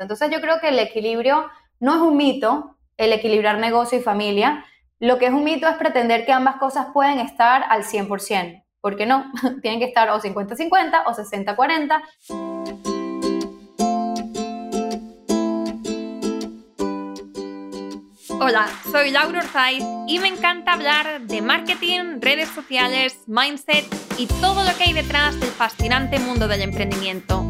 Entonces yo creo que el equilibrio no es un mito, el equilibrar negocio y familia. Lo que es un mito es pretender que ambas cosas pueden estar al 100%. ¿Por qué no? Tienen que estar o 50-50 o 60-40. Hola, soy Laura Orzaiz y me encanta hablar de marketing, redes sociales, mindset y todo lo que hay detrás del fascinante mundo del emprendimiento.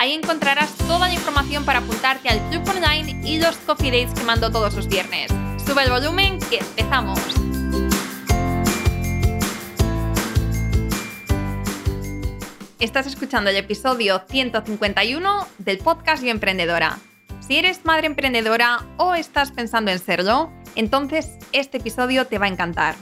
Ahí encontrarás toda la información para apuntarte al club online y los coffee dates que mando todos los viernes. Sube el volumen que empezamos. Estás escuchando el episodio 151 del podcast Yo Emprendedora. Si eres madre emprendedora o estás pensando en serlo, entonces este episodio te va a encantar.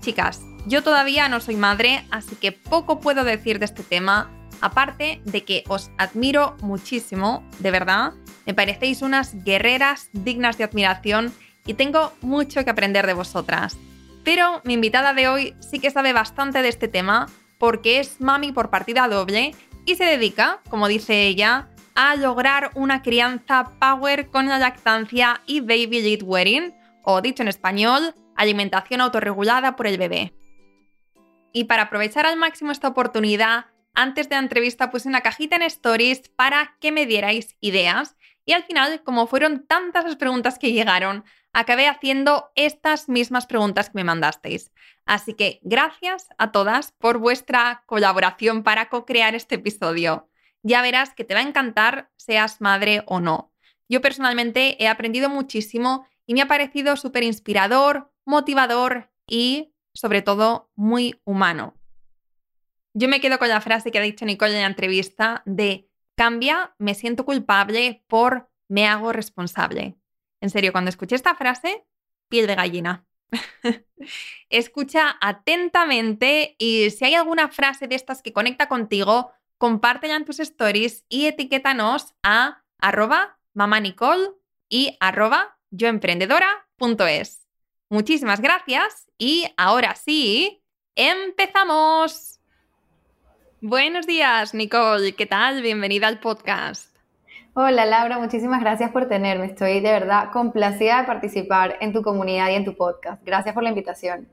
Chicas, yo todavía no soy madre, así que poco puedo decir de este tema, aparte de que os admiro muchísimo, de verdad, me parecéis unas guerreras dignas de admiración y tengo mucho que aprender de vosotras. Pero mi invitada de hoy sí que sabe bastante de este tema porque es mami por partida doble y se dedica, como dice ella, a lograr una crianza power con la lactancia y baby lead wearing, o dicho en español, alimentación autorregulada por el bebé. Y para aprovechar al máximo esta oportunidad, antes de la entrevista puse una cajita en stories para que me dierais ideas y al final, como fueron tantas las preguntas que llegaron, acabé haciendo estas mismas preguntas que me mandasteis. Así que gracias a todas por vuestra colaboración para co-crear este episodio ya verás que te va a encantar, seas madre o no. Yo personalmente he aprendido muchísimo y me ha parecido súper inspirador, motivador y, sobre todo, muy humano. Yo me quedo con la frase que ha dicho Nicole en la entrevista de cambia, me siento culpable por me hago responsable. En serio, cuando escuché esta frase, piel de gallina. Escucha atentamente y si hay alguna frase de estas que conecta contigo, compártela en tus stories y etiquétanos a arroba y arroba yoemprendedora.es. Muchísimas gracias y ahora sí, empezamos. Buenos días, Nicole. ¿Qué tal? Bienvenida al podcast. Hola, Laura. Muchísimas gracias por tenerme. Estoy de verdad complacida de participar en tu comunidad y en tu podcast. Gracias por la invitación.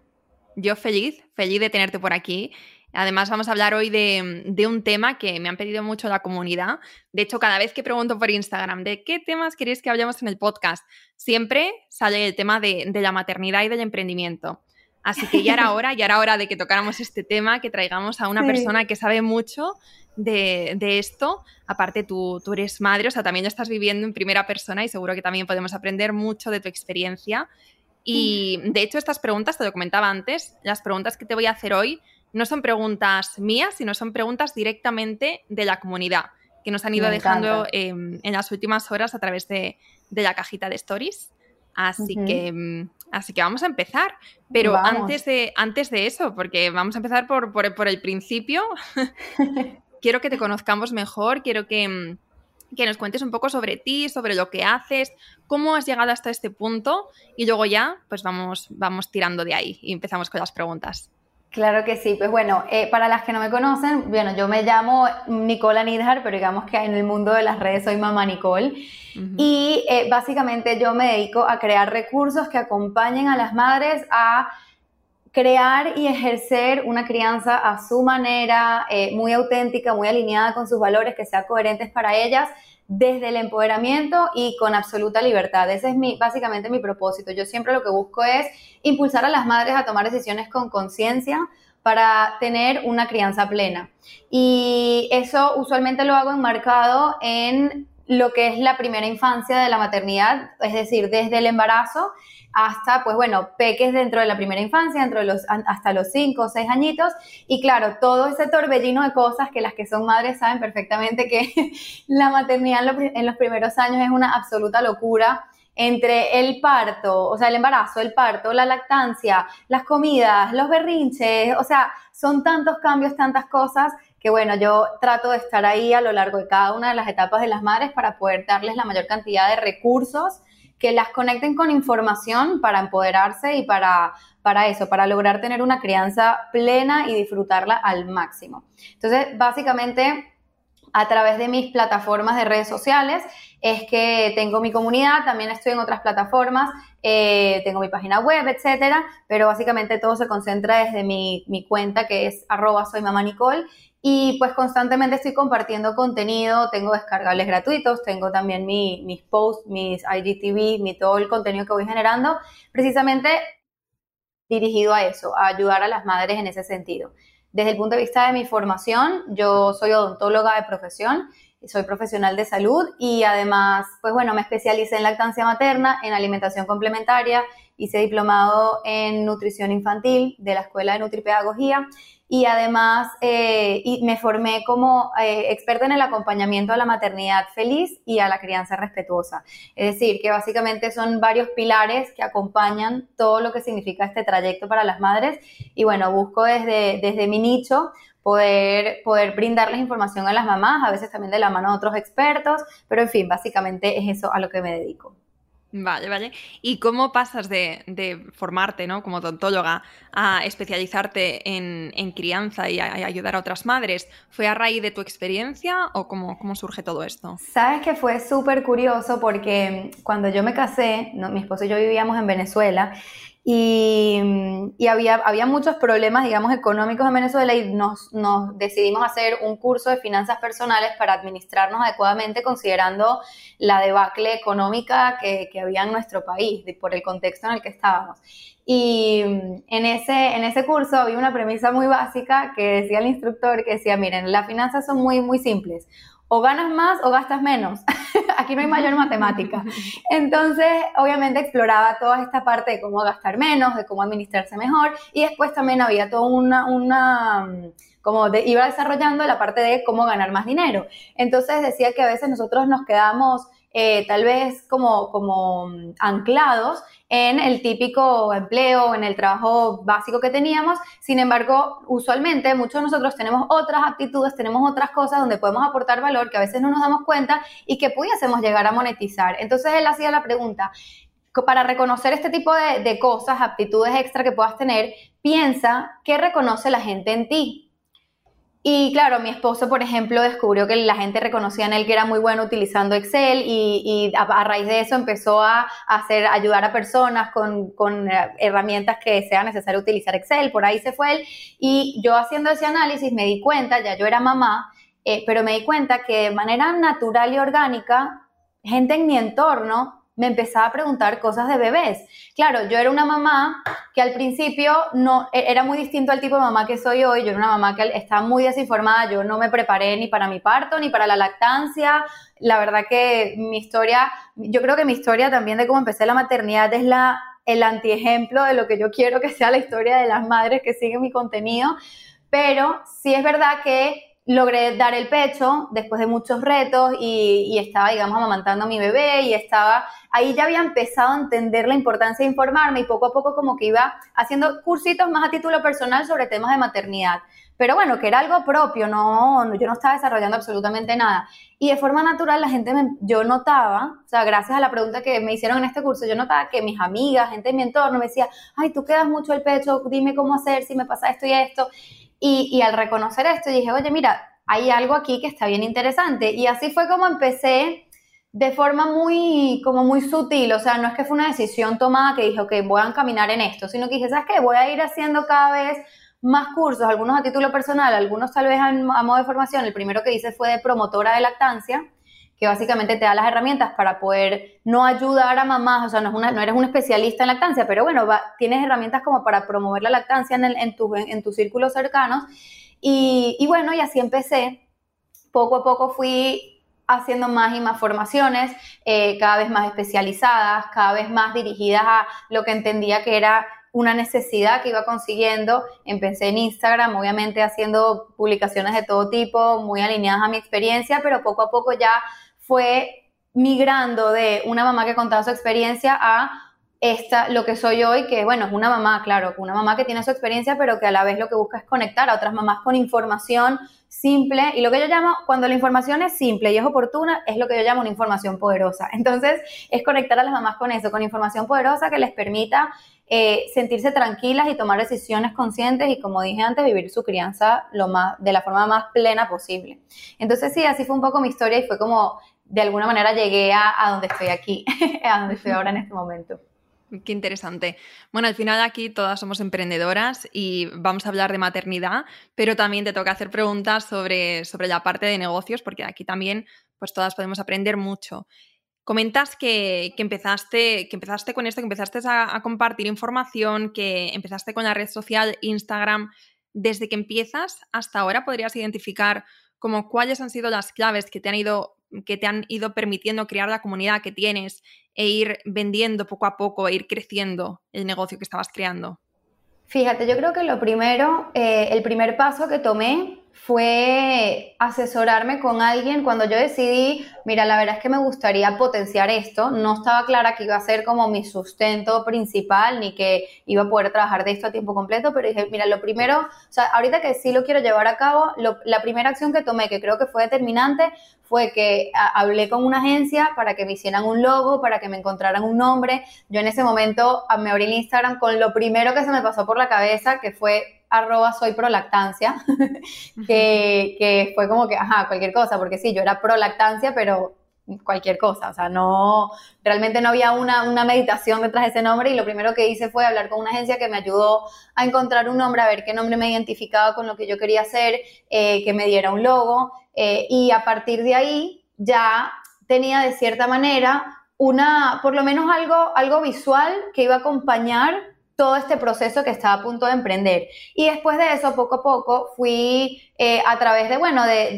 Yo feliz, feliz de tenerte por aquí Además, vamos a hablar hoy de, un tema que me han pedido mucho la comunidad. De hecho, cada vez que pregunto por Instagram de qué temas queréis que hablemos en el podcast, siempre sale el tema de, la maternidad y del emprendimiento. Así que ya era hora, ya era hora de que tocáramos este tema, que traigamos a una persona que sabe mucho de, esto. Aparte, tú, tú, eres madre, o sea, también lo estás viviendo en primera persona y seguro que también podemos aprender mucho de tu experiencia. Y de hecho, estas preguntas, te lo comentaba antes, las preguntas que te voy a hacer hoy no son preguntas mías, sino son preguntas directamente de la comunidad que nos han ido dejando em, en las últimas horas a través de, la cajita de stories. Así, que, em, así que vamos a empezar. Pero antes de, antes de eso, porque vamos a empezar por, por, el principio, quiero que te conozcamos mejor, quiero que, em, que nos cuentes un poco sobre ti, sobre lo que haces, cómo has llegado hasta este punto y luego ya pues vamos, vamos tirando de ahí y empezamos con las preguntas. Claro que sí, pues bueno, eh, para las que no me conocen, bueno, yo me llamo Nicola Nidhar, pero digamos que en el mundo de las redes soy mamá Nicole. Y eh, básicamente yo me dedico a crear recursos que acompañen a las madres a crear y ejercer una crianza a su manera, eh, muy auténtica, muy alineada con sus valores, que sea coherentes para ellas desde el empoderamiento y con absoluta libertad. Ese es mi, básicamente mi propósito. Yo siempre lo que busco es impulsar a las madres a tomar decisiones con conciencia para tener una crianza plena. Y eso usualmente lo hago enmarcado en lo que es la primera infancia de la maternidad, es decir, desde el embarazo hasta, pues bueno, peques dentro de la primera infancia, dentro de los, hasta los 5 o 6 añitos. Y claro, todo ese torbellino de cosas que las que son madres saben perfectamente que la maternidad en los primeros años es una absoluta locura entre el parto, o sea, el embarazo, el parto, la lactancia, las comidas, los berrinches, o sea, son tantos cambios, tantas cosas que bueno, yo trato de estar ahí a lo largo de cada una de las etapas de las madres para poder darles la mayor cantidad de recursos que las conecten con información para empoderarse y para, para eso, para lograr tener una crianza plena y disfrutarla al máximo. Entonces, básicamente, a través de mis plataformas de redes sociales es que tengo mi comunidad, también estoy en otras plataformas, eh, tengo mi página web, etcétera, pero básicamente todo se concentra desde mi, mi cuenta que es arroba soy mamá y pues constantemente estoy compartiendo contenido, tengo descargables gratuitos, tengo también mi, mis posts, mis IGTV, mi, todo el contenido que voy generando, precisamente dirigido a eso, a ayudar a las madres en ese sentido. Desde el punto de vista de mi formación, yo soy odontóloga de profesión, soy profesional de salud y además, pues bueno, me especialicé en lactancia materna, en alimentación complementaria, hice diplomado en nutrición infantil de la Escuela de Nutripedagogía y además eh, y me formé como eh, experta en el acompañamiento a la maternidad feliz y a la crianza respetuosa. Es decir, que básicamente son varios pilares que acompañan todo lo que significa este trayecto para las madres y bueno, busco desde, desde mi nicho poder, poder brindarles información a las mamás, a veces también de la mano de otros expertos, pero en fin, básicamente es eso a lo que me dedico. Vale, vale. ¿Y cómo pasas de, formarte ¿no? como odontóloga a especializarte en, crianza y a, ayudar a otras madres? ¿Fue a raíz de tu experiencia o cómo, cómo surge todo esto? Sabes que fue súper curioso porque cuando yo me casé, mi esposo y yo vivíamos en Venezuela y, había, había muchos problemas, digamos, económicos en Venezuela y nos, decidimos hacer un curso de finanzas personales para administrarnos adecuadamente considerando la debacle económica que, que había en nuestro país, por el contexto en el que estábamos. Y en ese, en ese curso había una premisa muy básica que decía el instructor, que decía, miren, las finanzas son muy, muy simples o ganas más o gastas menos. Aquí no hay mayor matemática. Entonces, obviamente exploraba toda esta parte de cómo gastar menos, de cómo administrarse mejor y después también había toda una, una como iba desarrollando la parte de cómo ganar más dinero. Entonces decía que a veces nosotros nos quedamos eh, tal vez como, como anclados en el típico empleo, en el trabajo básico que teníamos. Sin embargo, usualmente muchos de nosotros tenemos otras actitudes, tenemos otras cosas donde podemos aportar valor que a veces no nos damos cuenta y que pudiésemos llegar a monetizar. Entonces él hacía la pregunta, para reconocer este tipo de, de cosas, aptitudes extra que puedas tener, piensa qué reconoce la gente en ti. Y claro, mi esposo, por ejemplo, descubrió que la gente reconocía en él que era muy bueno utilizando Excel y, a, raíz de eso empezó a, hacer, ayudar a personas con, eh, herramientas que sea necesario utilizar Excel. Por ahí se fue él. Y yo haciendo ese análisis me di cuenta, ya yo era mamá, eh, pero me di cuenta que de manera natural y orgánica, gente en mi entorno me empezaba a preguntar cosas de bebés. Claro, yo era una mamá que al principio no e, era muy distinto al tipo de mamá que soy hoy. Yo era una mamá que estaba muy desinformada. Yo no me preparé ni para mi parto ni para la lactancia. La verdad que mi historia, yo creo que mi historia también de cómo empecé la maternidad es la el antiejemplo de lo que yo quiero que sea la historia de las madres que siguen mi contenido. Pero sí es verdad que logré dar el pecho después de muchos retos y, estaba, digamos, amamantando a mi bebé y estaba, ahí ya había empezado a entender la importancia de informarme y poco a poco como que iba haciendo cursitos más a título personal sobre temas de maternidad. Pero bueno, que era algo propio, no, yo no estaba desarrollando absolutamente nada. Y de forma natural la gente, me, yo notaba, o sea, gracias a la pregunta que me hicieron en este curso, yo notaba que mis amigas, gente de mi entorno me decía, ay, tú quedas mucho el pecho, dime cómo hacer, si me pasa esto y esto. Y, al reconocer esto dije, oye, mira, hay algo aquí que está bien interesante. Y así fue como empecé de forma muy, como muy sutil, o sea, no es que fue una decisión tomada que dije, ok, voy a caminar en esto, sino que dije, ¿sabes qué? Voy a ir haciendo cada vez más cursos, algunos a título personal, algunos tal vez a modo de formación. El primero que hice fue de promotora de lactancia, que básicamente te da las herramientas para poder no ayudar a mamás, o sea, no, eres un especialista en lactancia, pero bueno, tienes herramientas como para promover la lactancia en, tu, en, tus círculos cercanos. Y, bueno, y así empecé. Poco a poco fui haciendo más y más formaciones, eh, cada vez más especializadas, cada vez más dirigidas a lo que entendía que era una necesidad que iba consiguiendo. Empecé en Instagram, obviamente haciendo publicaciones de todo tipo, muy alineadas a mi experiencia, pero poco a poco ya fue migrando de una mamá que contaba su experiencia a esta, lo que soy hoy, que bueno, es una mamá, claro, una mamá que tiene su experiencia, pero que a la vez lo que busca es conectar a otras mamás con información simple. Y lo que yo llamo, cuando la información es simple y es oportuna, es lo que yo llamo una información poderosa. Entonces, es conectar a las mamás con eso, con información poderosa que les permita eh, sentirse tranquilas y tomar decisiones conscientes y, como dije antes, vivir su crianza lo más, de la forma más plena posible. Entonces, sí, así fue un poco mi historia y fue como, de alguna manera, llegué a, a donde estoy aquí, a donde estoy ahora en este momento. Qué interesante. Bueno, al final aquí todas somos emprendedoras y vamos a hablar de maternidad, pero también te toca hacer preguntas sobre, sobre la parte de negocios, porque aquí también pues todas podemos aprender mucho. Comentas que, empezaste, que empezaste con esto, que empezaste a, a, compartir información, que empezaste con la red social Instagram. Desde que empiezas hasta ahora, ¿podrías identificar como cuáles han sido las claves que te han ido que te han ido permitiendo crear la comunidad que tienes e ir vendiendo poco a poco, e ir creciendo el negocio que estabas creando? Fíjate, yo creo que lo primero, eh, el primer paso que tomé fue asesorarme con alguien cuando yo decidí, mira, la verdad es que me gustaría potenciar esto, no estaba clara que iba a ser como mi sustento principal ni que iba a poder trabajar de esto a tiempo completo, pero dije, mira, lo primero, o sea, ahorita que sí lo quiero llevar a cabo, la primera acción que tomé, que creo que fue determinante, fue que hablé con una agencia para que me hicieran un logo, para que me encontraran un nombre. Yo en ese momento me abrí el Instagram con lo primero que se me pasó por la cabeza, que fue arroba soy prolactancia, que, que fue como que, ajá, cualquier cosa, porque sí, yo era prolactancia, pero cualquier cosa, o sea, no, realmente no había una, una, meditación detrás de ese nombre y lo primero que hice fue hablar con una agencia que me ayudó a encontrar un nombre, a ver qué nombre me identificaba con lo que yo quería hacer, eh, que me diera un logo eh, y a partir de ahí ya tenía de cierta manera una, por lo menos algo, algo visual que iba a acompañar todo este proceso que estaba a punto de emprender. Y después de eso, poco a poco, fui eh, a través de, bueno, de,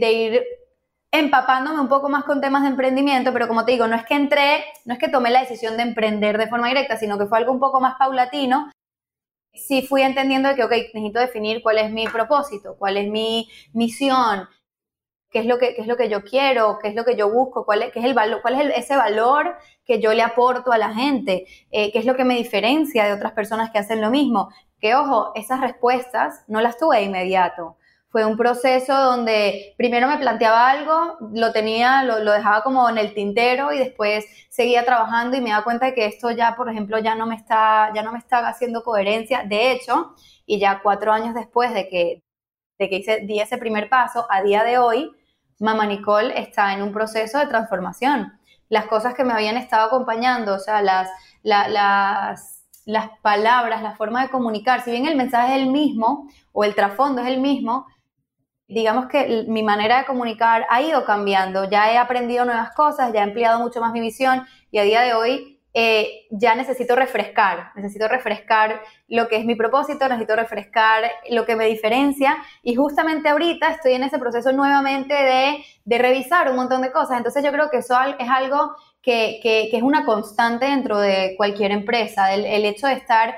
de, ir empapándome un poco más con temas de emprendimiento, pero como te digo, no es que entré, no es que tomé la decisión de emprender de forma directa, sino que fue algo un poco más paulatino. Sí fui entendiendo de que, ok, necesito definir cuál es mi propósito, cuál es mi misión, qué es lo que, es lo que yo quiero, qué es lo que yo busco, cuál es, qué es el valor, cuál es ese valor que yo le aporto a la gente, eh, qué es lo que me diferencia de otras personas que hacen lo mismo. Que ojo, esas respuestas no las tuve de inmediato. Fue un proceso donde primero me planteaba algo, lo tenía, lo, lo dejaba como en el tintero y después seguía trabajando y me daba cuenta de que esto ya, por ejemplo, ya no me está, ya no me está haciendo coherencia. De hecho, y ya cuatro años después de que, de que hice, di ese primer paso, a día de hoy, Mamá Nicole está en un proceso de transformación. Las cosas que me habían estado acompañando, o sea, las, las, las palabras, la forma de comunicar, si bien el mensaje es el mismo o el trasfondo es el mismo, digamos que mi manera de comunicar ha ido cambiando. Ya he aprendido nuevas cosas, ya he ampliado mucho más mi visión y a día de hoy eh, ya necesito refrescar, necesito refrescar lo que es mi propósito, necesito refrescar lo que me diferencia y justamente ahorita estoy en ese proceso nuevamente de, de revisar un montón de cosas. Entonces yo creo que eso es algo que, que, es una constante dentro de cualquier empresa, el, el hecho de estar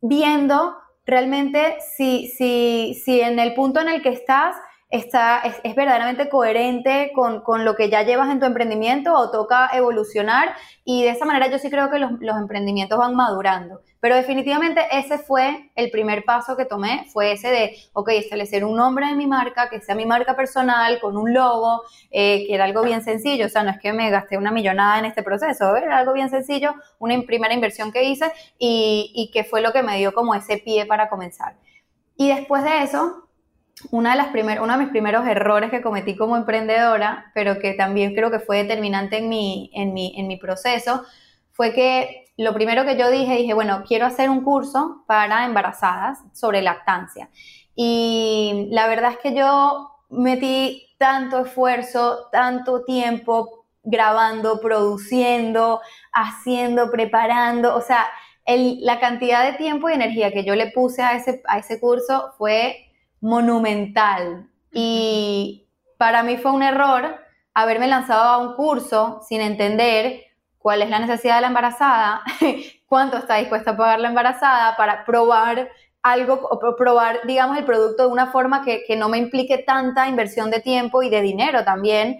viendo realmente si, si, si en el punto en el que estás está, es, verdaderamente coherente con, con, lo que ya llevas en tu emprendimiento o toca evolucionar y de esa manera yo sí creo que los, los, emprendimientos van madurando. Pero definitivamente ese fue el primer paso que tomé, fue ese de, ok, establecer un nombre de mi marca, que sea mi marca personal, con un logo, eh, que era algo bien sencillo, o sea, no es que me gasté una millonada en este proceso, era algo bien sencillo, una primera inversión que hice y, y que fue lo que me dio como ese pie para comenzar. Y después de eso, una de las uno de mis primeros errores que cometí como emprendedora, pero que también creo que fue determinante en mi, en mi, en mi proceso, fue que lo primero que yo dije, dije, bueno, quiero hacer un curso para embarazadas sobre lactancia. Y la verdad es que yo metí tanto esfuerzo, tanto tiempo grabando, produciendo, haciendo, preparando, o sea, la cantidad de tiempo y energía que yo le puse a ese, a ese curso fue monumental. Y para mí fue un error haberme lanzado a un curso sin entender cuál es la necesidad de la embarazada, cuánto está dispuesta a pagar la embarazada para probar algo o probar, digamos, el producto de una forma que, que no me implique tanta inversión de tiempo y de dinero también.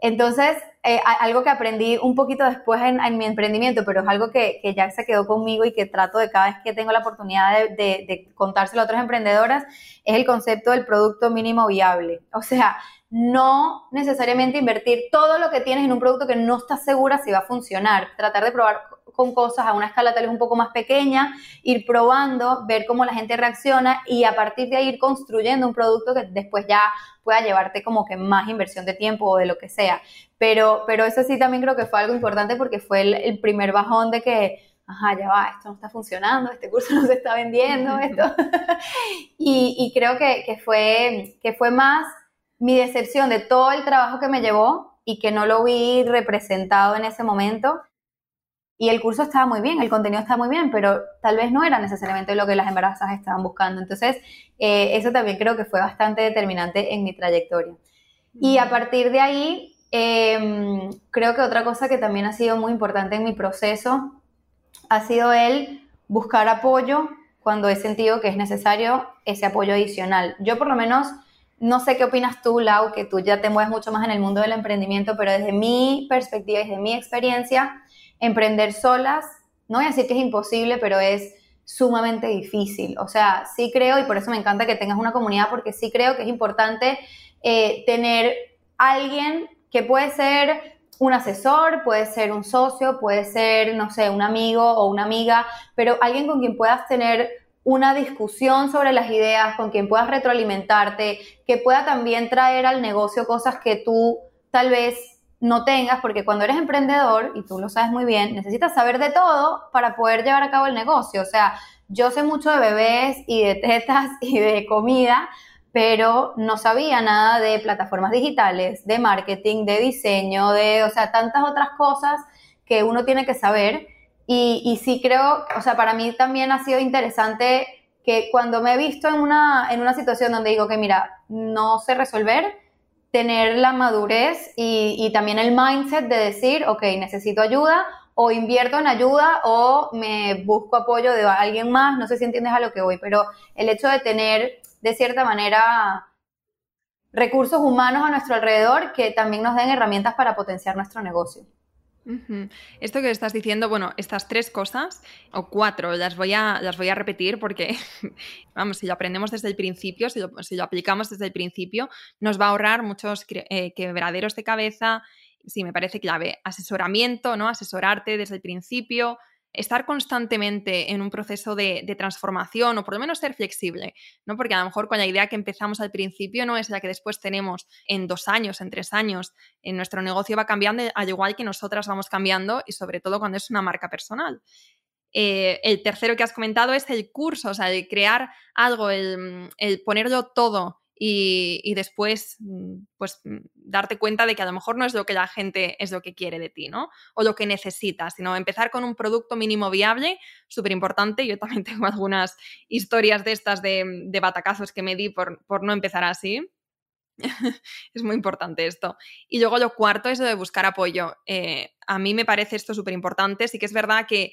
Entonces, eh, algo que aprendí un poquito después en, mi emprendimiento, pero es algo que, ya se quedó conmigo y que trato de cada vez que tengo la oportunidad de contárselo a otras emprendedoras, es el concepto del producto mínimo viable. O sea, no necesariamente invertir todo lo que tienes en un producto que no estás segura si va a funcionar. Tratar de probar con cosas a una escala tal vez un poco más pequeña, ir probando, ver cómo la gente reacciona y a partir de ahí ir construyendo un producto que después ya pueda llevarte como que más inversión de tiempo o de lo que sea. Pero, pero eso sí también creo que fue algo importante porque fue el, primer bajón de que, ajá, ya va, esto no está funcionando, este curso no se está vendiendo, esto. y, y, creo que, que, fue, que fue más mi decepción de todo el trabajo que me llevó y que no lo vi representado en ese momento. Y el curso estaba muy bien, el contenido estaba muy bien, pero tal vez no era necesariamente lo que las embarazadas estaban buscando. Entonces, eh, eso también creo que fue bastante determinante en mi trayectoria. Y a partir de ahí, em, creo que otra cosa que también ha sido muy importante en mi proceso ha sido el buscar apoyo cuando he sentido que es necesario ese apoyo adicional. Yo por lo menos no sé qué opinas tú, Lau, que tú ya te mueves mucho más en el mundo del emprendimiento, pero desde mi perspectiva desde mi experiencia, emprender solas, no voy a decir que es imposible, pero es sumamente difícil. O sea, sí creo, y por eso me encanta que tengas una comunidad, porque sí creo que es importante eh, tener alguien que puede ser un asesor, puede ser un socio, puede ser, no sé, un amigo o una amiga, pero alguien con quien puedas tener una discusión sobre las ideas, con quien puedas retroalimentarte, que pueda también traer al negocio cosas que tú tal vez no tengas, porque cuando eres emprendedor, y tú lo sabes muy bien, necesitas saber de todo para poder llevar a cabo el negocio. O sea, yo sé mucho de bebés y de tetas y de comida, pero no sabía nada de plataformas digitales, de marketing, de diseño, de, o sea, tantas otras cosas que uno tiene que saber y, sí creo, o sea, para mí también ha sido interesante que cuando me he visto en una, en una situación donde digo que, mira, no sé resolver, tener la madurez y, también el mindset de decir, ok, necesito ayuda o invierto en ayuda o me busco apoyo de alguien más, no sé si entiendes a lo que voy, pero el hecho de tener de cierta manera recursos humanos a nuestro alrededor que también nos den herramientas para potenciar nuestro negocio. Esto que estás diciendo, bueno, estas tres cosas, o cuatro, las voy a, las voy a repetir porque, vamos, si lo aprendemos desde el principio, si lo, si lo aplicamos desde el principio, nos va a ahorrar muchos eh, quebraderos de cabeza. Sí, me parece clave. Asesoramiento, ¿no? Asesorarte desde el principio, estar constantemente en un proceso de, transformación o por lo menos ser flexible, ¿no? Porque a lo mejor con la idea que empezamos al principio no es la que después tenemos en dos años, en tres años, en nuestro negocio va cambiando al igual que nosotras vamos cambiando y sobre todo cuando es una marca personal. Eh, el tercero que has comentado es el curso, o sea, el crear algo, el, el ponerlo todo y, después mm, pues mm, darte cuenta de que a lo mejor no es lo que la gente es lo que quiere de ti, ¿no? O lo que necesitas, sino empezar con un producto mínimo viable, súper importante. Yo también tengo algunas historias de estas de, de batacazos que me di por, por no empezar así. es muy importante esto. Y luego lo cuarto es lo de buscar apoyo. Eh, a mí me parece esto súper importante. Sí que es verdad que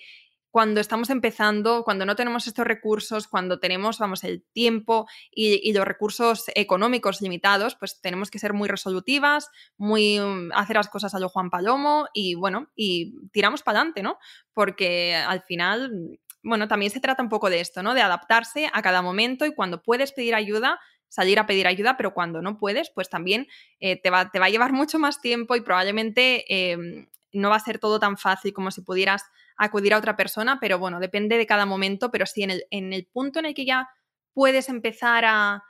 cuando estamos empezando, cuando no tenemos estos recursos, cuando tenemos, vamos, el tiempo y, los recursos económicos limitados, pues tenemos que ser muy resolutivas, muy mm, hacer las cosas a lo Juan Palomo y bueno, y tiramos para adelante, ¿no? Porque al final, bueno, también se trata un poco de esto, ¿no? De adaptarse a cada momento y cuando puedes pedir ayuda, salir a pedir ayuda, pero cuando no puedes, pues también eh, te, va, te, va, a llevar mucho más tiempo y probablemente em, no va a ser todo tan fácil como si pudieras acudir a otra persona, pero bueno, depende de cada momento, pero sí en el, en el punto en el que ya puedes empezar a,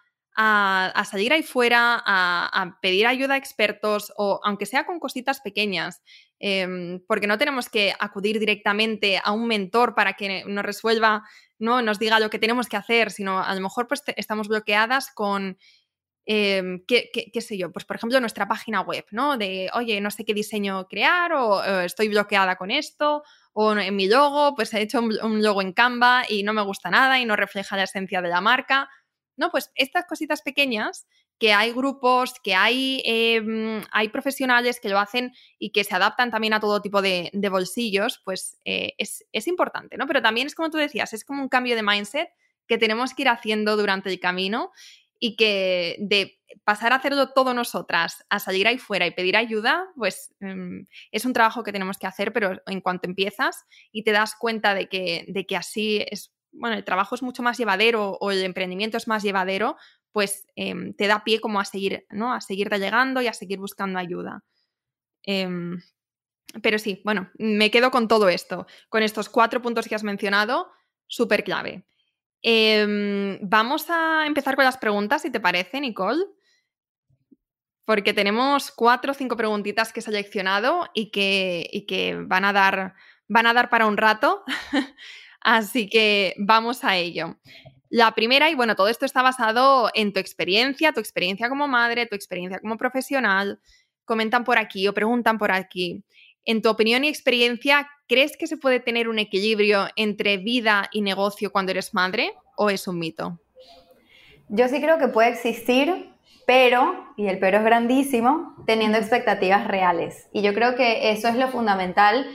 salir ahí fuera, a, pedir ayuda a expertos, o aunque sea con cositas pequeñas, em, porque no tenemos que acudir directamente a un mentor para que nos resuelva, no nos diga lo que tenemos que hacer, sino a lo mejor pues estamos bloqueadas con Em, ¿qué, sé yo? Pues por ejemplo nuestra página web, ¿no? De, oye, no sé qué diseño crear o estoy bloqueada con esto o en mi logo, pues he hecho un, logo en Canva y no me gusta nada y no refleja la esencia de la marca. No, pues estas cositas pequeñas que hay grupos, que hay, em, hay profesionales que lo hacen y que se adaptan también a todo tipo de, bolsillos, pues eh, es, es, importante, ¿no? Pero también es como tú decías, es como un cambio de mindset que tenemos que ir haciendo durante el camino y que de pasar a hacerlo todo nosotras, a salir ahí fuera y pedir ayuda, pues em, es un trabajo que tenemos que hacer, pero en cuanto empiezas y te das cuenta de que, de que así es, bueno, el trabajo es mucho más llevadero o el emprendimiento es más llevadero, pues em, te da pie como a seguir, ¿no? A seguir llegando y a seguir buscando ayuda. Em, pero sí, bueno, me quedo con todo esto, con estos cuatro puntos que has mencionado, súper clave. Em, vamos a empezar con las preguntas, si te parece, Nicole. Porque tenemos cuatro o cinco preguntitas que he seleccionado y que, y que van, a dar, van a dar para un rato. Así que vamos a ello. La primera, y bueno, todo esto está basado en tu experiencia, tu experiencia como madre, tu experiencia como profesional. Comentan por aquí o preguntan por aquí. En tu opinión y experiencia, ¿crees que se puede tener un equilibrio entre vida y negocio cuando eres madre o es un mito? Yo sí creo que puede existir, pero, y el pero es grandísimo, teniendo expectativas reales. Y yo creo que eso es lo fundamental,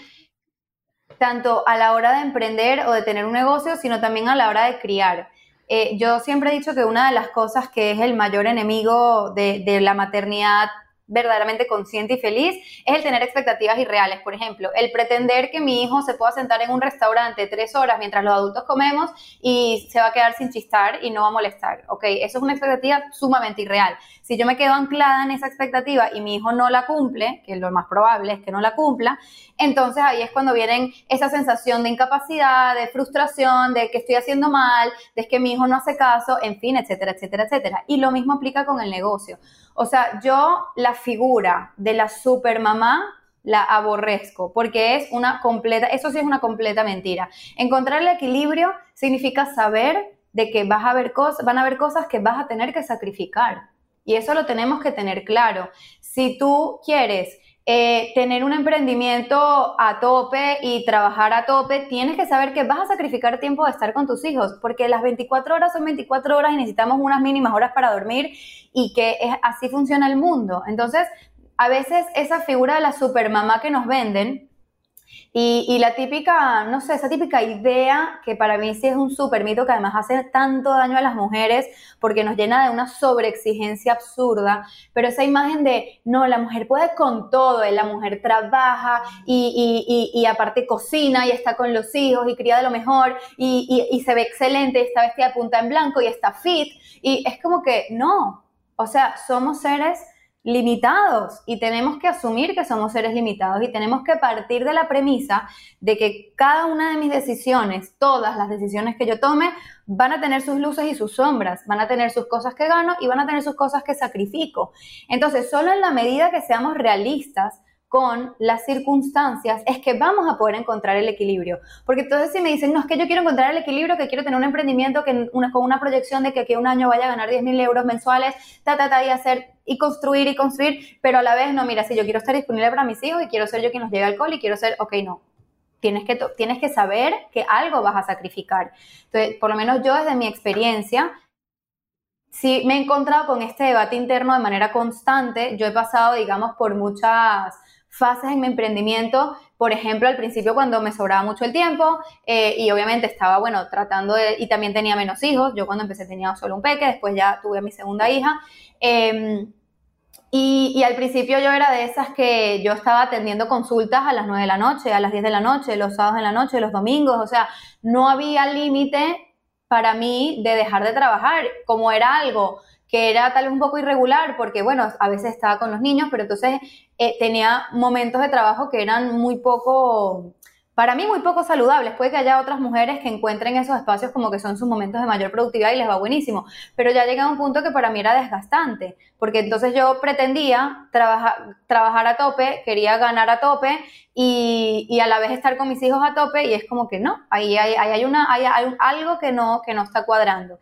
tanto a la hora de emprender o de tener un negocio, sino también a la hora de criar. Eh, yo siempre he dicho que una de las cosas que es el mayor enemigo de, de la maternidad verdaderamente consciente y feliz es el tener expectativas irreales. Por ejemplo, el pretender que mi hijo se pueda sentar en un restaurante tres horas mientras los adultos comemos y se va a quedar sin chistar y no va a molestar. Ok, eso es una expectativa sumamente irreal. Si yo me quedo anclada en esa expectativa y mi hijo no la cumple, que lo más probable es que no la cumpla, entonces ahí es cuando vienen esa sensación de incapacidad, de frustración, de que estoy haciendo mal, de que mi hijo no hace caso, en fin, etcétera, etcétera, etcétera. Y lo mismo aplica con el negocio. O sea, yo la figura de la supermamá la aborrezco porque es una completa, eso sí es una completa mentira. Encontrar el equilibrio significa saber de que vas a ver cosas, van a haber cosas que vas a tener que sacrificar. Y eso lo tenemos que tener claro. Si tú quieres eh, tener un emprendimiento a tope y trabajar a tope, tienes que saber que vas a sacrificar tiempo de estar con tus hijos, porque las 24 horas son 24 horas y necesitamos unas mínimas horas para dormir y que es, así funciona el mundo. Entonces, a veces esa figura de la supermamá que nos venden, y, la típica, no sé, esa típica idea que para mí sí es un súper mito que además hace tanto daño a las mujeres porque nos llena de una sobreexigencia absurda, pero esa imagen de, no, la mujer puede con todo, eh, la mujer trabaja y, y, aparte cocina y está con los hijos y cría de lo mejor y, se ve excelente, y está vestida de punta en blanco y está fit y es como que no, o sea, somos seres limitados y tenemos que asumir que somos seres limitados y tenemos que partir de la premisa de que cada una de mis decisiones, todas las decisiones que yo tome, van a tener sus luces y sus sombras, van a tener sus cosas que gano y van a tener sus cosas que sacrifico. Entonces, solo en la medida que seamos realistas, con las circunstancias es que vamos a poder encontrar el equilibrio. Porque entonces si me dicen, no, es que yo quiero encontrar el equilibrio, que quiero tener un emprendimiento que una, con una proyección de que aquí un año vaya a ganar 10 mil euros mensuales, ta, ta, ta, y hacer y construir y construir, pero a la vez, no, mira, si yo quiero estar disponible para mis hijos y quiero ser yo quien nos lleve alcohol y quiero ser, ok, no. Tienes que, tienes que saber que algo vas a sacrificar. Entonces, por lo menos yo desde mi experiencia, sí me he encontrado con este debate interno de manera constante. Yo he pasado, digamos, por muchas fases en mi emprendimiento. Por ejemplo, al principio cuando me sobraba mucho el tiempo eh, y obviamente estaba, bueno, tratando de, y también tenía menos hijos. Yo cuando empecé tenía solo un peque, después ya tuve a mi segunda hija. Em, y, y, al principio yo era de esas que yo estaba atendiendo consultas a las 9 de la noche, a las 10 de la noche, los sábados de la noche, los domingos, o sea, no había límite para mí de dejar de trabajar, como era algo que era tal vez un poco irregular porque, bueno, a veces estaba con los niños, pero entonces eh, tenía momentos de trabajo que eran muy poco, para mí muy poco saludables. Puede que haya otras mujeres que encuentren esos espacios como que son sus momentos de mayor productividad y les va buenísimo, pero ya llega a un punto que para mí era desgastante, porque entonces yo pretendía trabajar, trabajar a tope, quería ganar a tope y, y, a la vez estar con mis hijos a tope y es como que no, ahí hay, hay, una, hay algo que no, que no está cuadrando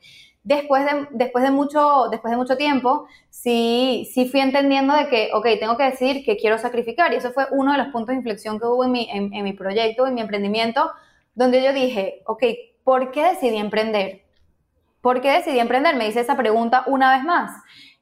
después de, después de, mucho, después de mucho tiempo, sí, sí fui entendiendo de que, ok, tengo que decir que quiero sacrificar. Y eso fue uno de los puntos de inflexión que hubo en mi, en, mi proyecto, en mi emprendimiento, donde yo dije, ok, ¿por qué decidí emprender? ¿Por qué decidí emprender? Me hice esa pregunta una vez más.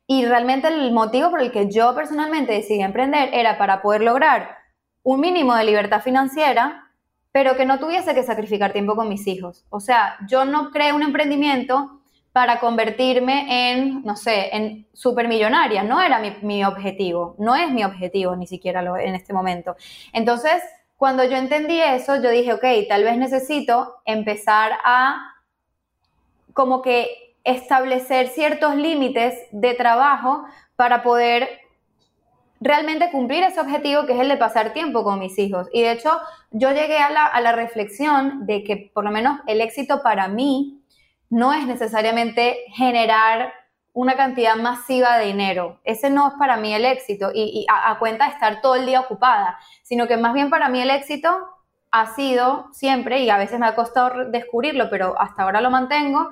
Y realmente el motivo por el que yo personalmente decidí emprender era para poder lograr un mínimo de libertad financiera, pero que no tuviese que sacrificar tiempo con mis hijos. O sea, yo no creé un emprendimiento para convertirme en, no sé, en supermillonaria. No era mi, objetivo, no es mi objetivo ni siquiera lo, en este momento. Entonces, cuando yo entendí eso, yo dije, ok, tal vez necesito empezar a como que establecer ciertos límites de trabajo para poder realmente cumplir ese objetivo que es el de pasar tiempo con mis hijos. Y de hecho, yo llegué a la, a la reflexión de que por lo menos el éxito para mí no es necesariamente generar una cantidad masiva de dinero. Ese no es para mí el éxito y, a, cuenta de estar todo el día ocupada, sino que más bien para mí el éxito ha sido siempre, y a veces me ha costado descubrirlo, pero hasta ahora lo mantengo,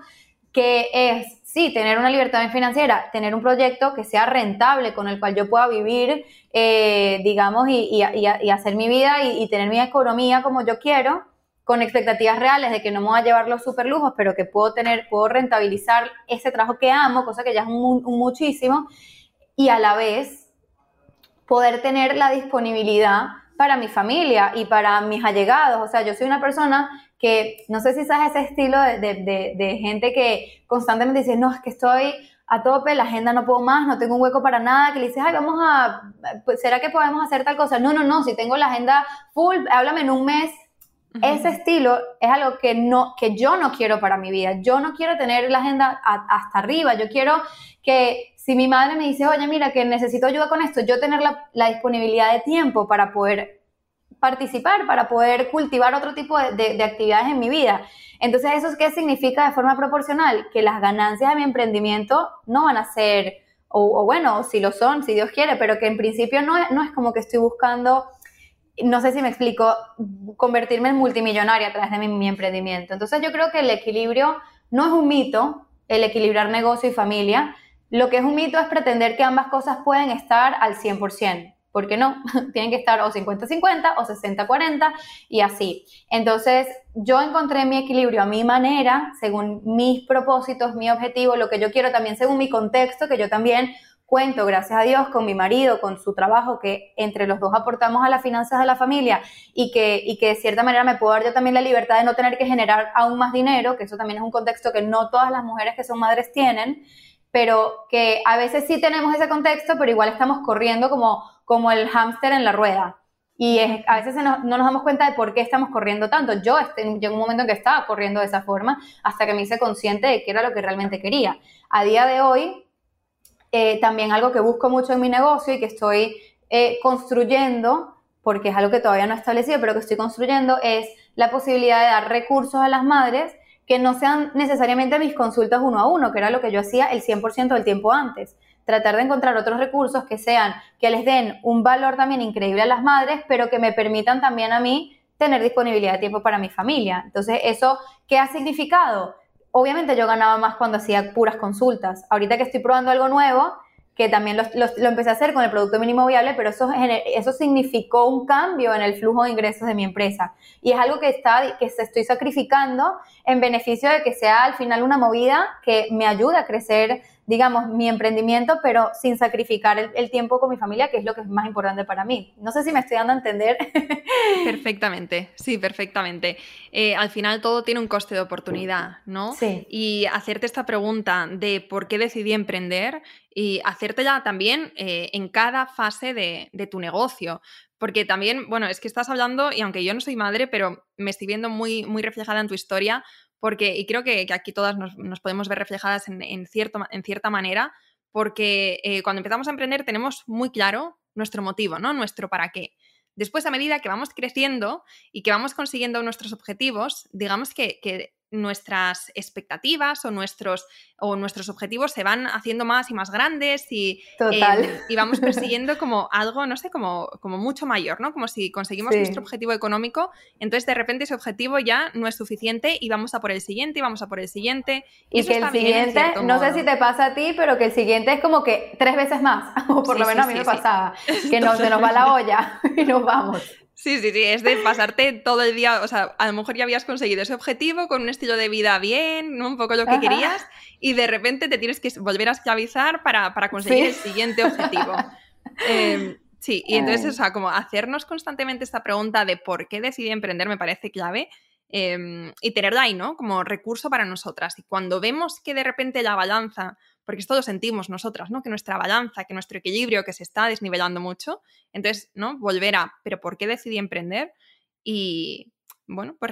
que es, sí, tener una libertad financiera, tener un proyecto que sea rentable, con el cual yo pueda vivir, eh, digamos, y, y, hacer mi vida y, tener mi economía como yo quiero, con expectativas reales de que no me voy a llevar los super lujos, pero que puedo tener, puedo rentabilizar ese trabajo que amo, cosa que ya es un, muchísimo, y a la vez poder tener la disponibilidad para mi familia y para mis allegados. O sea, yo soy una persona que no sé si sabes ese estilo de, de, de, gente que constantemente dice, no, es que estoy a tope, la agenda no puedo más, no tengo un hueco para nada, que le dices, ay, vamos a, pues, ¿será que podemos hacer tal cosa? No, no, no, si tengo la agenda full, háblame en un mes. Ese estilo es algo que, no, que yo no quiero para mi vida. Yo no quiero tener la agenda hasta arriba. Yo quiero que si mi madre me dice, oye, mira, que necesito ayuda con esto, yo tener la, la disponibilidad de tiempo para poder participar, para poder cultivar otro tipo de, actividades en mi vida. Entonces, ¿eso qué significa de forma proporcional? Que las ganancias de mi emprendimiento no van a ser, o, bueno, si lo son, si Dios quiere, pero que en principio no no es como que estoy buscando, no sé si me explico, convertirme en multimillonaria a través de mi, mi emprendimiento. Entonces, yo creo que el equilibrio no es un mito, el equilibrar negocio y familia. Lo que es un mito es pretender que ambas cosas pueden estar al 100%. ¿Por qué no? Tienen que estar o 50-50 o 60-40 y así. Entonces, yo encontré mi equilibrio a mi manera, según mis propósitos, mi objetivo, lo que yo quiero también según mi contexto, que yo también gracias a Dios, con mi marido, con su trabajo, que entre los dos aportamos a las finanzas de la familia y que, y que de cierta manera me puedo dar yo también la libertad de no tener que generar aún más dinero, que eso también es un contexto que no todas las mujeres que son madres tienen, pero que a veces sí tenemos ese contexto, pero igual estamos corriendo como como el hámster en la rueda. Y a veces no nos damos cuenta de por qué estamos corriendo tanto. Yo este, llegó un momento en que estaba corriendo de esa forma hasta que me hice consciente de qué era lo que realmente quería. A día de hoy, eh, también algo que busco mucho en mi negocio y que estoy eh, construyendo, porque es algo que todavía no he establecido, pero que estoy construyendo, es la posibilidad de dar recursos a las madres que no sean necesariamente mis consultas uno a uno, que era lo que yo hacía el 100% del tiempo antes tratar de encontrar otros recursos que sean, que les den un valor también increíble a las madres, pero que me permitan también a mí tener disponibilidad de tiempo para mi familia. Entonces, ¿eso qué ha significado? Obviamente yo ganaba más cuando hacía puras consultas. Ahorita que estoy probando algo nuevo, que también lo, lo, empecé a hacer con el producto mínimo viable, pero eso, eso significó un cambio en el flujo de ingresos de mi empresa. Y es algo que, está, que estoy sacrificando en beneficio de que sea al final una movida que me ayude a crecer digamos, mi emprendimiento, pero sin sacrificar el, tiempo con mi familia, que es lo que es más importante para mí. No sé si me estoy dando a entender. Perfectamente, sí, perfectamente. Eh, al final todo tiene un coste de oportunidad, ¿no? Sí. Y hacerte esta pregunta de por qué decidí emprender y hacértela también eh, en cada fase de, de tu negocio. Porque también, bueno, es que estás hablando, y aunque yo no soy madre, pero me estoy viendo muy, muy reflejada en tu historia, porque, y creo que, aquí todas nos, podemos ver reflejadas en, cierto, en cierta manera, porque eh, cuando empezamos a emprender tenemos muy claro nuestro motivo, ¿no? Nuestro para qué. Después, a medida que vamos creciendo y que vamos consiguiendo nuestros objetivos, digamos que, que nuestras expectativas o nuestros, o nuestros objetivos se van haciendo más y más grandes y, eh, y vamos persiguiendo como algo, no sé, como, como mucho mayor, ¿no? Como si conseguimos nuestro objetivo económico, entonces de repente ese objetivo ya no es suficiente y vamos a por el siguiente y vamos a por el siguiente. Y, que el siguiente, no sé si te pasa a ti, pero que el siguiente es como que tres veces más, o por lo menos a mí me pasaba, que no, se nos va la olla y nos vamos. Sí, sí, sí, es de pasarte todo el día, o sea, a lo mejor ya habías conseguido ese objetivo con un estilo de vida bien, ¿no? un poco lo que querías, y de repente te tienes que volver a esclavizar para, conseguir el siguiente objetivo. Em, sí, y entonces, o sea, como hacernos constantemente esta pregunta de por qué decidí emprender me parece clave. Em, y tenerla ahí, ¿no? Como recurso para nosotras. Y cuando vemos que de repente la balanza porque esto lo sentimos nosotras, ¿no? Que nuestra balanza, que nuestro equilibrio, que se está desnivelando mucho. Entonces, ¿no? Volver a, ¿pero por qué decidí emprender? Y, bueno, pues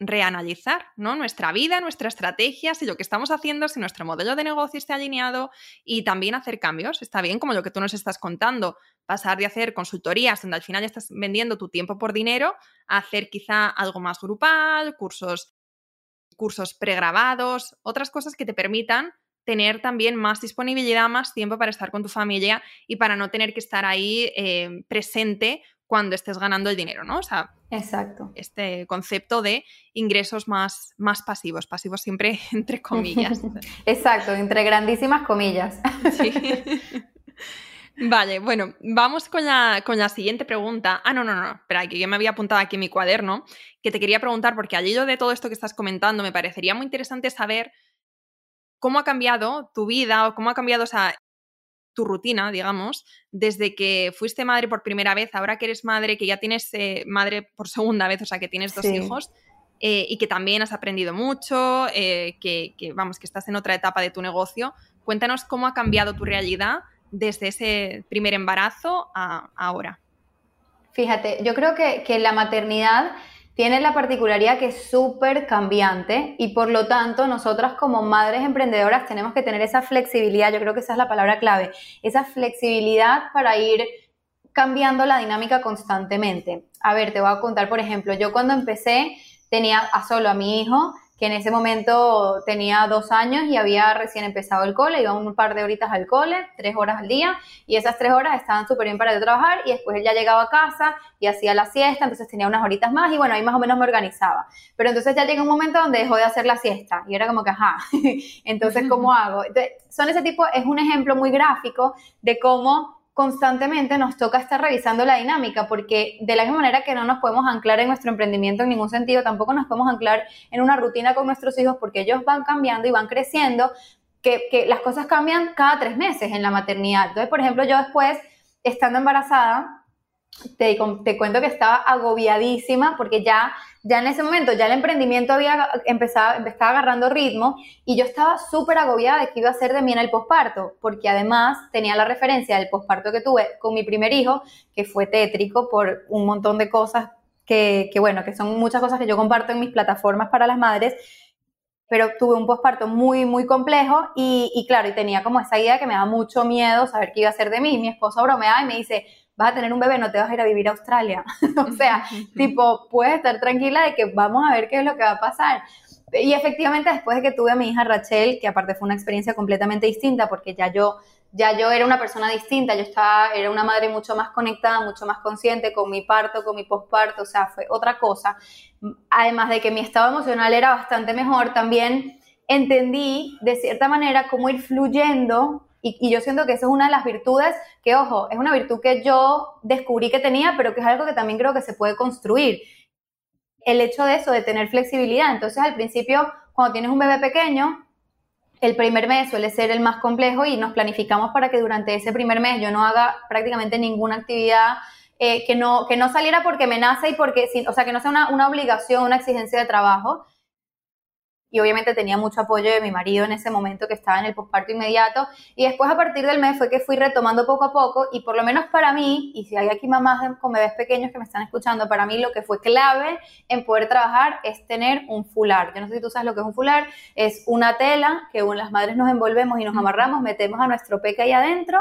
reanalizar, ¿no? Nuestra vida, nuestra estrategia, si lo que estamos haciendo, si nuestro modelo de negocio está alineado y también hacer cambios. Está bien, como lo que tú nos estás contando, pasar de hacer consultorías donde al final estás vendiendo tu tiempo por dinero a hacer quizá algo más grupal, cursos cursos pregrabados, otras cosas que te permitan tener también más disponibilidad, más tiempo para estar con tu familia y para no tener que estar ahí eh, presente cuando estés ganando el dinero, ¿no? O sea, Exacto. este concepto de ingresos más, más pasivos, pasivos siempre entre comillas. Exacto, entre grandísimas comillas. Sí. Vale, bueno, vamos con la, con la, siguiente pregunta. Ah, no, no, no, espera, que yo me había apuntado aquí en mi cuaderno, que te quería preguntar, porque al hilo de todo esto que estás comentando, me parecería muy interesante saber cómo ha cambiado tu vida o cómo ha cambiado tu rutina, digamos, desde que fuiste madre por primera vez, ahora que eres madre, que ya tienes eh, madre por segunda vez, o sea, que tienes dos hijos. Eh, y que también has aprendido mucho, eh, que, vamos, que estás en otra etapa de tu negocio. Cuéntanos cómo ha cambiado tu realidad desde ese primer embarazo a, ahora. Fíjate, yo creo que, que la maternidad tiene la particularidad que es súper cambiante y por lo tanto nosotras como madres emprendedoras tenemos que tener esa flexibilidad, yo creo que esa es la palabra clave, esa flexibilidad para ir cambiando la dinámica constantemente. A ver, te voy a contar, por ejemplo, yo cuando empecé tenía a solo a mi hijo que en ese momento tenía dos años y había recién empezado el cole, iba un par de horitas al cole, tres horas al día, y esas tres horas estaban súper bien para yo trabajar, y después él ya llegaba a casa y hacía la siesta, entonces tenía unas horitas más, y bueno, ahí más o menos me organizaba. Pero entonces ya llegó un momento donde dejó de hacer la siesta, y era como que, ajá, entonces, ¿cómo hago? Entonces, son ese tipo, es un ejemplo muy gráfico de cómo constantemente nos toca estar revisando la dinámica, porque de la misma manera que no nos podemos anclar en nuestro emprendimiento en ningún sentido, tampoco nos podemos anclar en una rutina con nuestros hijos porque ellos van cambiando y van creciendo, que, las cosas cambian cada tres meses en la maternidad. Entonces, por ejemplo, yo después, estando embarazada, te, te cuento que estaba agobiadísima porque ya ya en ese momento, ya el emprendimiento había empezado, estaba agarrando ritmo y yo estaba súper agobiada de qué iba a hacer de mí en el posparto, porque además tenía la referencia del posparto que tuve con mi primer hijo, que fue tétrico por un montón de cosas que, que bueno, que son muchas cosas que yo comparto en mis plataformas para las madres, pero tuve un posparto muy, muy complejo y, y, claro, y tenía como esa idea que me da mucho miedo saber qué iba a hacer de mí. Mi esposo bromeaba y me dice, vas a tener un bebé, no te vas a ir a vivir a Australia. o sea, tipo, puedes estar tranquila de que vamos a ver qué es lo que va a pasar. Y efectivamente, después de que tuve a mi hija Rachel, que aparte fue una experiencia completamente distinta, porque ya yo, ya yo era una persona distinta, yo estaba, era una madre mucho más conectada, mucho más consciente con mi parto, con mi posparto, o sea, fue otra cosa. Además de que mi estado emocional era bastante mejor, también entendí de cierta manera cómo ir fluyendo y, yo siento que esa es una de las virtudes que, ojo, es una virtud que yo descubrí que tenía, pero que es algo que también creo que se puede construir. El hecho de eso, de tener flexibilidad. Entonces, al principio, cuando tienes un bebé pequeño, el primer mes suele ser el más complejo y nos planificamos para que durante ese primer mes yo no haga prácticamente ninguna actividad eh, que, no, que no saliera porque me nace y porque, o sea, que no sea una, una obligación, una exigencia de trabajo, y obviamente tenía mucho apoyo de mi marido en ese momento que estaba en el posparto inmediato. Y después a partir del mes fue que fui retomando poco a poco y por lo menos para mí, y si hay aquí mamás con bebés pequeños que me están escuchando, para mí lo que fue clave en poder trabajar es tener un fular. Yo no sé si tú sabes lo que es un fular, es una tela que las madres nos envolvemos y nos amarramos, metemos a nuestro peque ahí adentro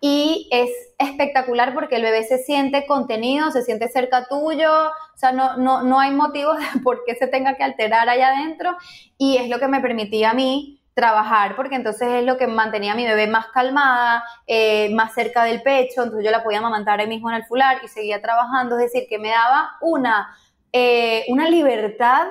y es espectacular porque el bebé se siente contenido, se siente cerca tuyo, o sea, no, no, no hay motivos de por qué se tenga que alterar allá adentro y es lo que me permitía a mí trabajar, porque entonces es lo que mantenía a mi bebé más calmada, eh, más cerca del pecho, entonces yo la podía amamantar ahí mismo en el fular y seguía trabajando, es decir, que me daba una, eh, una libertad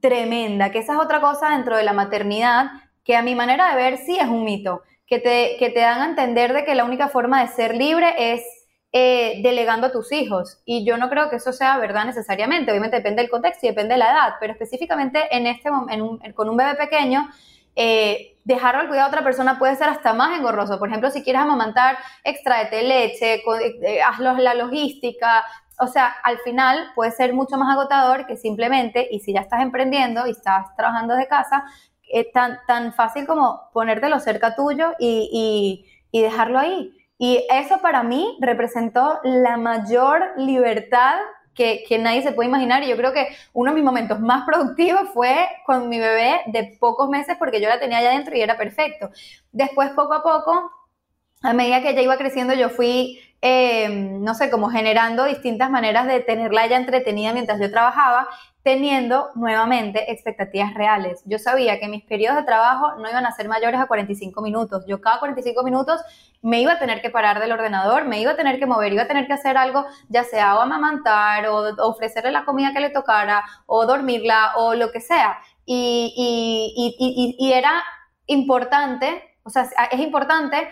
tremenda, que esa es otra cosa dentro de la maternidad, que a mi manera de ver sí es un mito, que te, que te dan a entender de que la única forma de ser libre es eh, delegando a tus hijos. Y yo no creo que eso sea verdad necesariamente. Obviamente depende del contexto y depende de la edad, pero específicamente en este, en con un bebé pequeño, eh, dejarlo al cuidado de otra persona puede ser hasta más engorroso. Por ejemplo, si quieres amamantar, extraete leche, eh, hazlo la logística. O sea, al final puede ser mucho más agotador que simplemente, y si ya estás emprendiendo y estás trabajando de casa, es tan, tan fácil como ponértelo cerca tuyo y, y dejarlo ahí. Y eso para mí representó la mayor libertad que, que, nadie se puede imaginar. Y yo creo que uno de mis momentos más productivos fue con mi bebé de pocos meses porque yo la tenía allá adentro y era perfecto. Después, poco a poco, a medida que ella iba creciendo, yo fui Em, no sé, como generando distintas maneras de tenerla ella entretenida mientras yo trabajaba, teniendo nuevamente expectativas reales. Yo sabía que mis periodos de trabajo no iban a ser mayores a 45 minutos. Yo cada 45 minutos me iba a tener que parar del ordenador, me iba a tener que mover, iba a tener que hacer algo, ya sea o amamantar o ofrecerle la comida que le tocara o dormirla o lo que sea. Y, y, y era importante, o sea, es importante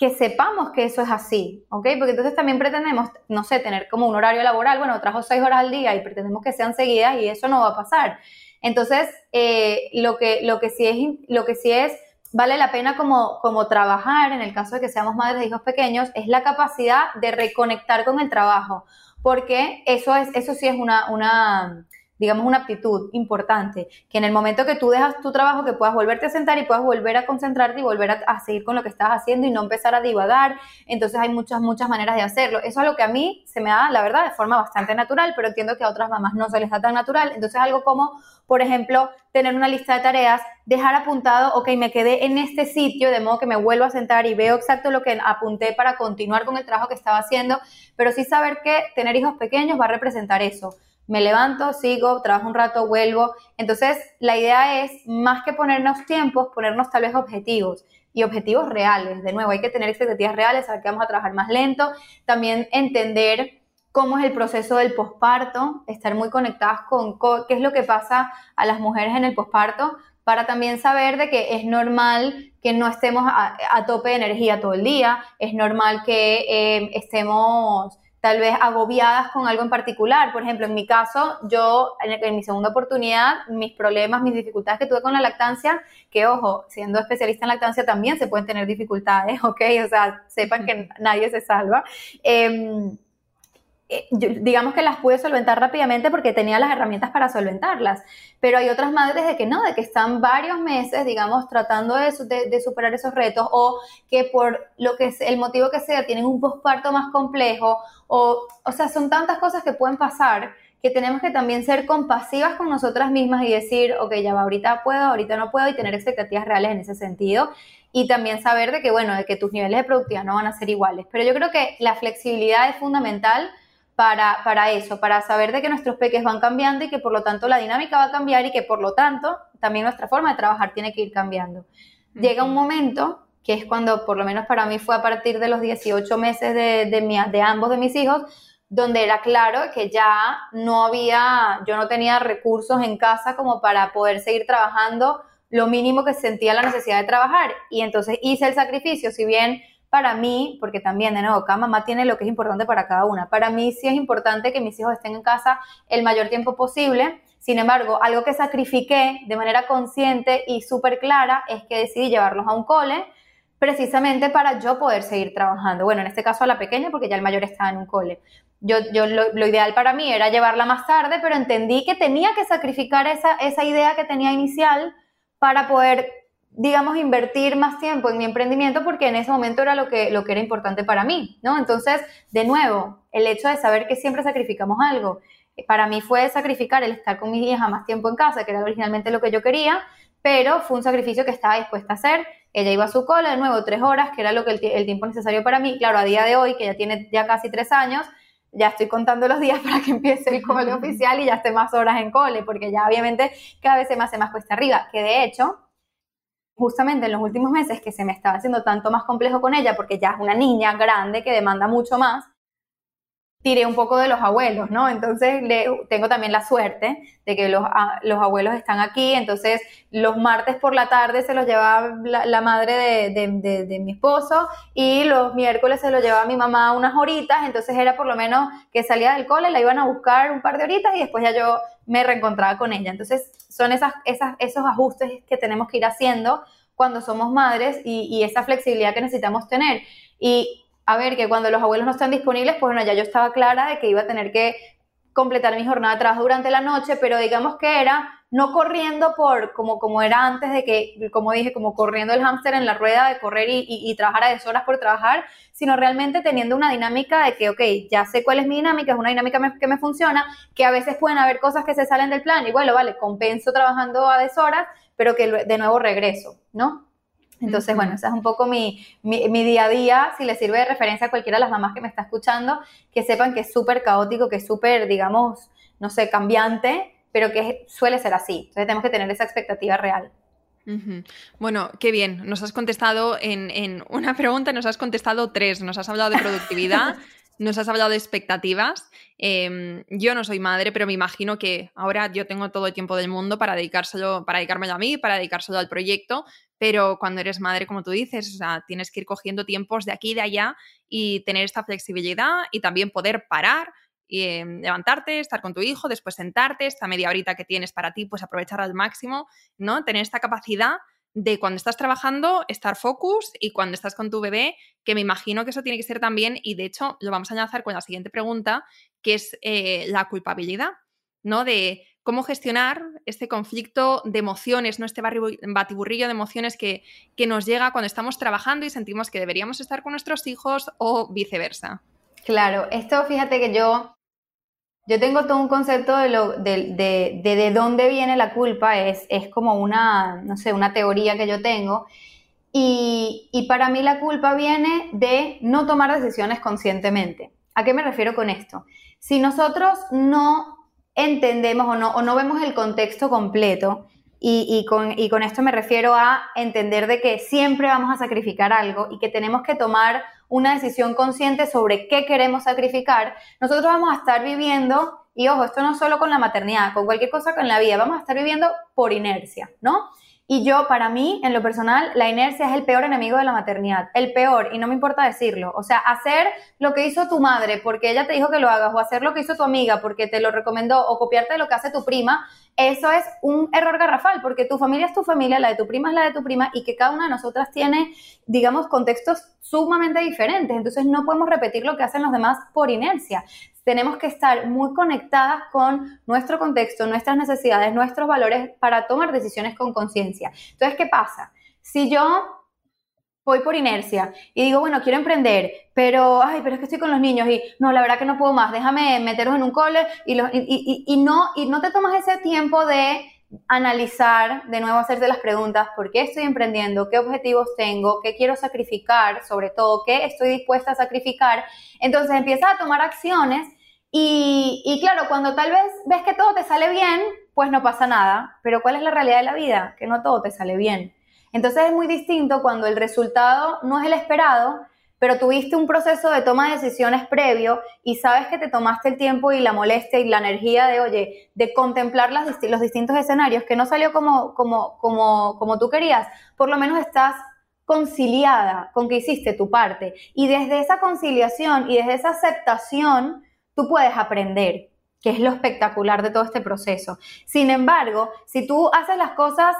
que sepamos que eso es así, ¿ok? Porque entonces también pretendemos, no sé, tener como un horario laboral, bueno, trabajo seis horas al día y pretendemos que sean seguidas y eso no va a pasar. Entonces, eh, lo, que, lo, que sí es, lo que sí es, vale la pena como, como trabajar, en el caso de que seamos madres de hijos pequeños, es la capacidad de reconectar con el trabajo, porque eso, es, eso sí es una, una digamos, una aptitud importante, que en el momento que tú dejas tu trabajo, que puedas volverte a sentar y puedas volver a concentrarte y volver a, seguir con lo que estás haciendo y no empezar a divagar. Entonces hay muchas, muchas maneras de hacerlo. Eso es lo que a mí se me da, la verdad, de forma bastante natural, pero entiendo que a otras mamás no se les da tan natural. Entonces algo como, por ejemplo, tener una lista de tareas, dejar apuntado, ok, me quedé en este sitio, de modo que me vuelvo a sentar y veo exacto lo que apunté para continuar con el trabajo que estaba haciendo, pero sí saber que tener hijos pequeños va a representar eso me levanto, sigo, trabajo un rato, vuelvo. Entonces, la idea es, más que ponernos tiempos, ponernos tal vez objetivos y objetivos reales. De nuevo, hay que tener expectativas reales, saber que vamos a trabajar más lento. También entender cómo es el proceso del posparto, estar muy conectadas con qué es lo que pasa a las mujeres en el posparto, para también saber de que es normal que no estemos a, tope de energía todo el día, es normal que eh, estemos tal vez agobiadas con algo en particular. Por ejemplo, en mi caso, yo en, mi segunda oportunidad, mis problemas, mis dificultades que tuve con la lactancia, que ojo, siendo especialista en lactancia también se pueden tener dificultades, ¿ok? O sea, sepan que nadie se salva. Em, eh, digamos que las pude solventar rápidamente porque tenía las herramientas para solventarlas, pero hay otras madres de que no, de que están varios meses, digamos, tratando de, de, superar esos retos o que por lo que el motivo que sea tienen un posparto más complejo o, o sea, son tantas cosas que pueden pasar que tenemos que también ser compasivas con nosotras mismas y decir, ok, ya va, ahorita puedo, ahorita no puedo y tener expectativas reales en ese sentido y también saber de que, bueno, de que tus niveles de productividad no van a ser iguales. Pero yo creo que la flexibilidad es fundamental para, para eso, para saber de que nuestros peques van cambiando y que por lo tanto la dinámica va a cambiar y que por lo tanto también nuestra forma de trabajar tiene que ir cambiando. Llega un momento que es cuando, por lo menos para mí fue a partir de los 18 meses de, de, de ambos de mis hijos, donde era claro que ya no había, yo no tenía recursos en casa como para poder seguir trabajando lo mínimo que sentía la necesidad de trabajar. Y entonces hice el sacrificio, si bien para mí, porque también, de nuevo, cada mamá tiene lo que es importante para cada una. Para mí sí es importante que mis hijos estén en casa el mayor tiempo posible. Sin embargo, algo que sacrifiqué de manera consciente y súper clara es que decidí llevarlos a un cole precisamente para yo poder seguir trabajando. Bueno, en este caso a la pequeña porque ya el mayor estaba en un cole. Yo, yo lo, ideal para mí era llevarla más tarde, pero entendí que tenía que sacrificar esa, esa idea que tenía inicial para poder digamos, invertir más tiempo en mi emprendimiento porque en ese momento era lo que, lo que era importante para mí, ¿no? Entonces, de nuevo, el hecho de saber que siempre sacrificamos algo, eh, para mí fue sacrificar el estar con mi hija más tiempo en casa, que era originalmente lo que yo quería, pero fue un sacrificio que estaba dispuesta a hacer. Ella iba a su cola de nuevo tres horas, que era lo que el, tiempo necesario para mí. Claro, a día de hoy, que ya tiene ya casi tres años, ya estoy contando los días para que empiece el cole oficial y ya esté más horas en cole, porque ya obviamente cada vez se me hace más cuesta arriba, que de hecho justamente en los últimos meses que se me estaba haciendo tanto más complejo con ella porque ya es una niña grande que demanda mucho más, tiré un poco de los abuelos, ¿no? Entonces le, tengo también la suerte de que los, los, abuelos están aquí, entonces los martes por la tarde se los llevaba la, madre de, de, mi esposo y los miércoles se los llevaba mi mamá unas horitas, entonces era por lo menos que salía del cole, la iban a buscar un par de horitas y después ya yo me reencontraba con ella. Entonces son esas, esos ajustes que tenemos que ir haciendo cuando somos madres y, y esa flexibilidad que necesitamos tener. Y a ver, que cuando los abuelos no están disponibles, pues bueno, ya yo estaba clara de que iba a tener que completar mi jornada de trabajo durante la noche, pero digamos que era no corriendo por como, como era antes de que, como dije, como corriendo el hámster en la rueda de correr y, y, trabajar a deshoras por trabajar, sino realmente teniendo una dinámica de que, ok, ya sé cuál es mi dinámica, es una dinámica que me funciona, que a veces pueden haber cosas que se salen del plan y bueno, vale, compenso trabajando a deshoras, pero que de nuevo regreso, ¿no? Entonces, bueno, ese es un poco mi, mi, día a día. Si le sirve de referencia a cualquiera de las mamás que me está escuchando, que sepan que es súper caótico, que es súper, digamos, no sé, cambiante, pero que suele ser así. Entonces, tenemos que tener esa expectativa real. Bueno, qué bien. Nos has contestado en, en, una pregunta, nos has contestado tres. Nos has hablado de productividad, nos has hablado de expectativas. Em, yo no soy madre, pero me imagino que ahora yo tengo todo el tiempo del mundo para dedicárselo, para dedicármelo a mí, para dedicárselo al proyecto, pero cuando eres madre, como tú dices, o sea, tienes que ir cogiendo tiempos de aquí y de allá y tener esta flexibilidad y también poder parar em, levantarte, estar con tu hijo, después sentarte, esta media horita que tienes para ti, pues aprovechar al máximo, ¿no? Tener esta capacidad de cuando estás trabajando, estar focus y cuando estás con tu bebé, que me imagino que eso tiene que ser también, y de hecho lo vamos a enlazar con la siguiente pregunta, que es eh, la culpabilidad, ¿no? De cómo gestionar este conflicto de emociones, ¿no? Este batiburrillo de emociones que, que nos llega cuando estamos trabajando y sentimos que deberíamos estar con nuestros hijos o viceversa. Claro, esto fíjate que yo yo tengo todo un concepto de, lo, de, de, de, dónde viene la culpa, es, es como una, no sé, una teoría que yo tengo. Y, y, para mí la culpa viene de no tomar decisiones conscientemente. ¿A qué me refiero con esto? Si nosotros no entendemos o no, o no vemos el contexto completo, y, y, con, y con esto me refiero a entender de que siempre vamos a sacrificar algo y que tenemos que tomar una decisión consciente sobre qué queremos sacrificar, nosotros vamos a estar viviendo, y ojo, esto no solo con la maternidad, con cualquier cosa con la vida, vamos a estar viviendo por inercia, ¿no? Y yo, para mí, en lo personal, la inercia es el peor enemigo de la maternidad. El peor, y no me importa decirlo. O sea, hacer lo que hizo tu madre porque ella te dijo que lo hagas, o hacer lo que hizo tu amiga porque te lo recomendó, o copiarte lo que hace tu prima, eso es un error garrafal, porque tu familia es tu familia, la de tu prima es la de tu prima, y que cada una de nosotras tiene, digamos, contextos sumamente diferentes. Entonces, no podemos repetir lo que hacen los demás por inercia tenemos que estar muy conectadas con nuestro contexto, nuestras necesidades, nuestros valores para tomar decisiones con conciencia. Entonces, ¿qué pasa? Si yo voy por inercia y digo, bueno, quiero emprender, pero, ay, pero es que estoy con los niños y no, la verdad que no puedo más, déjame meterlos en un cole y, y, no, y no te tomas ese tiempo de analizar, de nuevo hacerte las preguntas, ¿por qué estoy emprendiendo? ¿Qué objetivos tengo? ¿Qué quiero sacrificar? Sobre todo, ¿qué estoy dispuesta a sacrificar? Entonces empiezas a tomar acciones y, y, claro, cuando tal vez ves que todo te sale bien, pues no pasa nada, pero ¿cuál es la realidad de la vida? Que no todo te sale bien. Entonces es muy distinto cuando el resultado no es el esperado, pero tuviste un proceso de toma de decisiones previo y sabes que te tomaste el tiempo y la molestia y la energía de, oye, de contemplar las, los distintos escenarios, que no salió como, como, como, como tú querías, por lo menos estás conciliada con que hiciste tu parte. Y desde esa conciliación y desde esa aceptación, tú puedes aprender, que es lo espectacular de todo este proceso. Sin embargo, si tú haces las cosas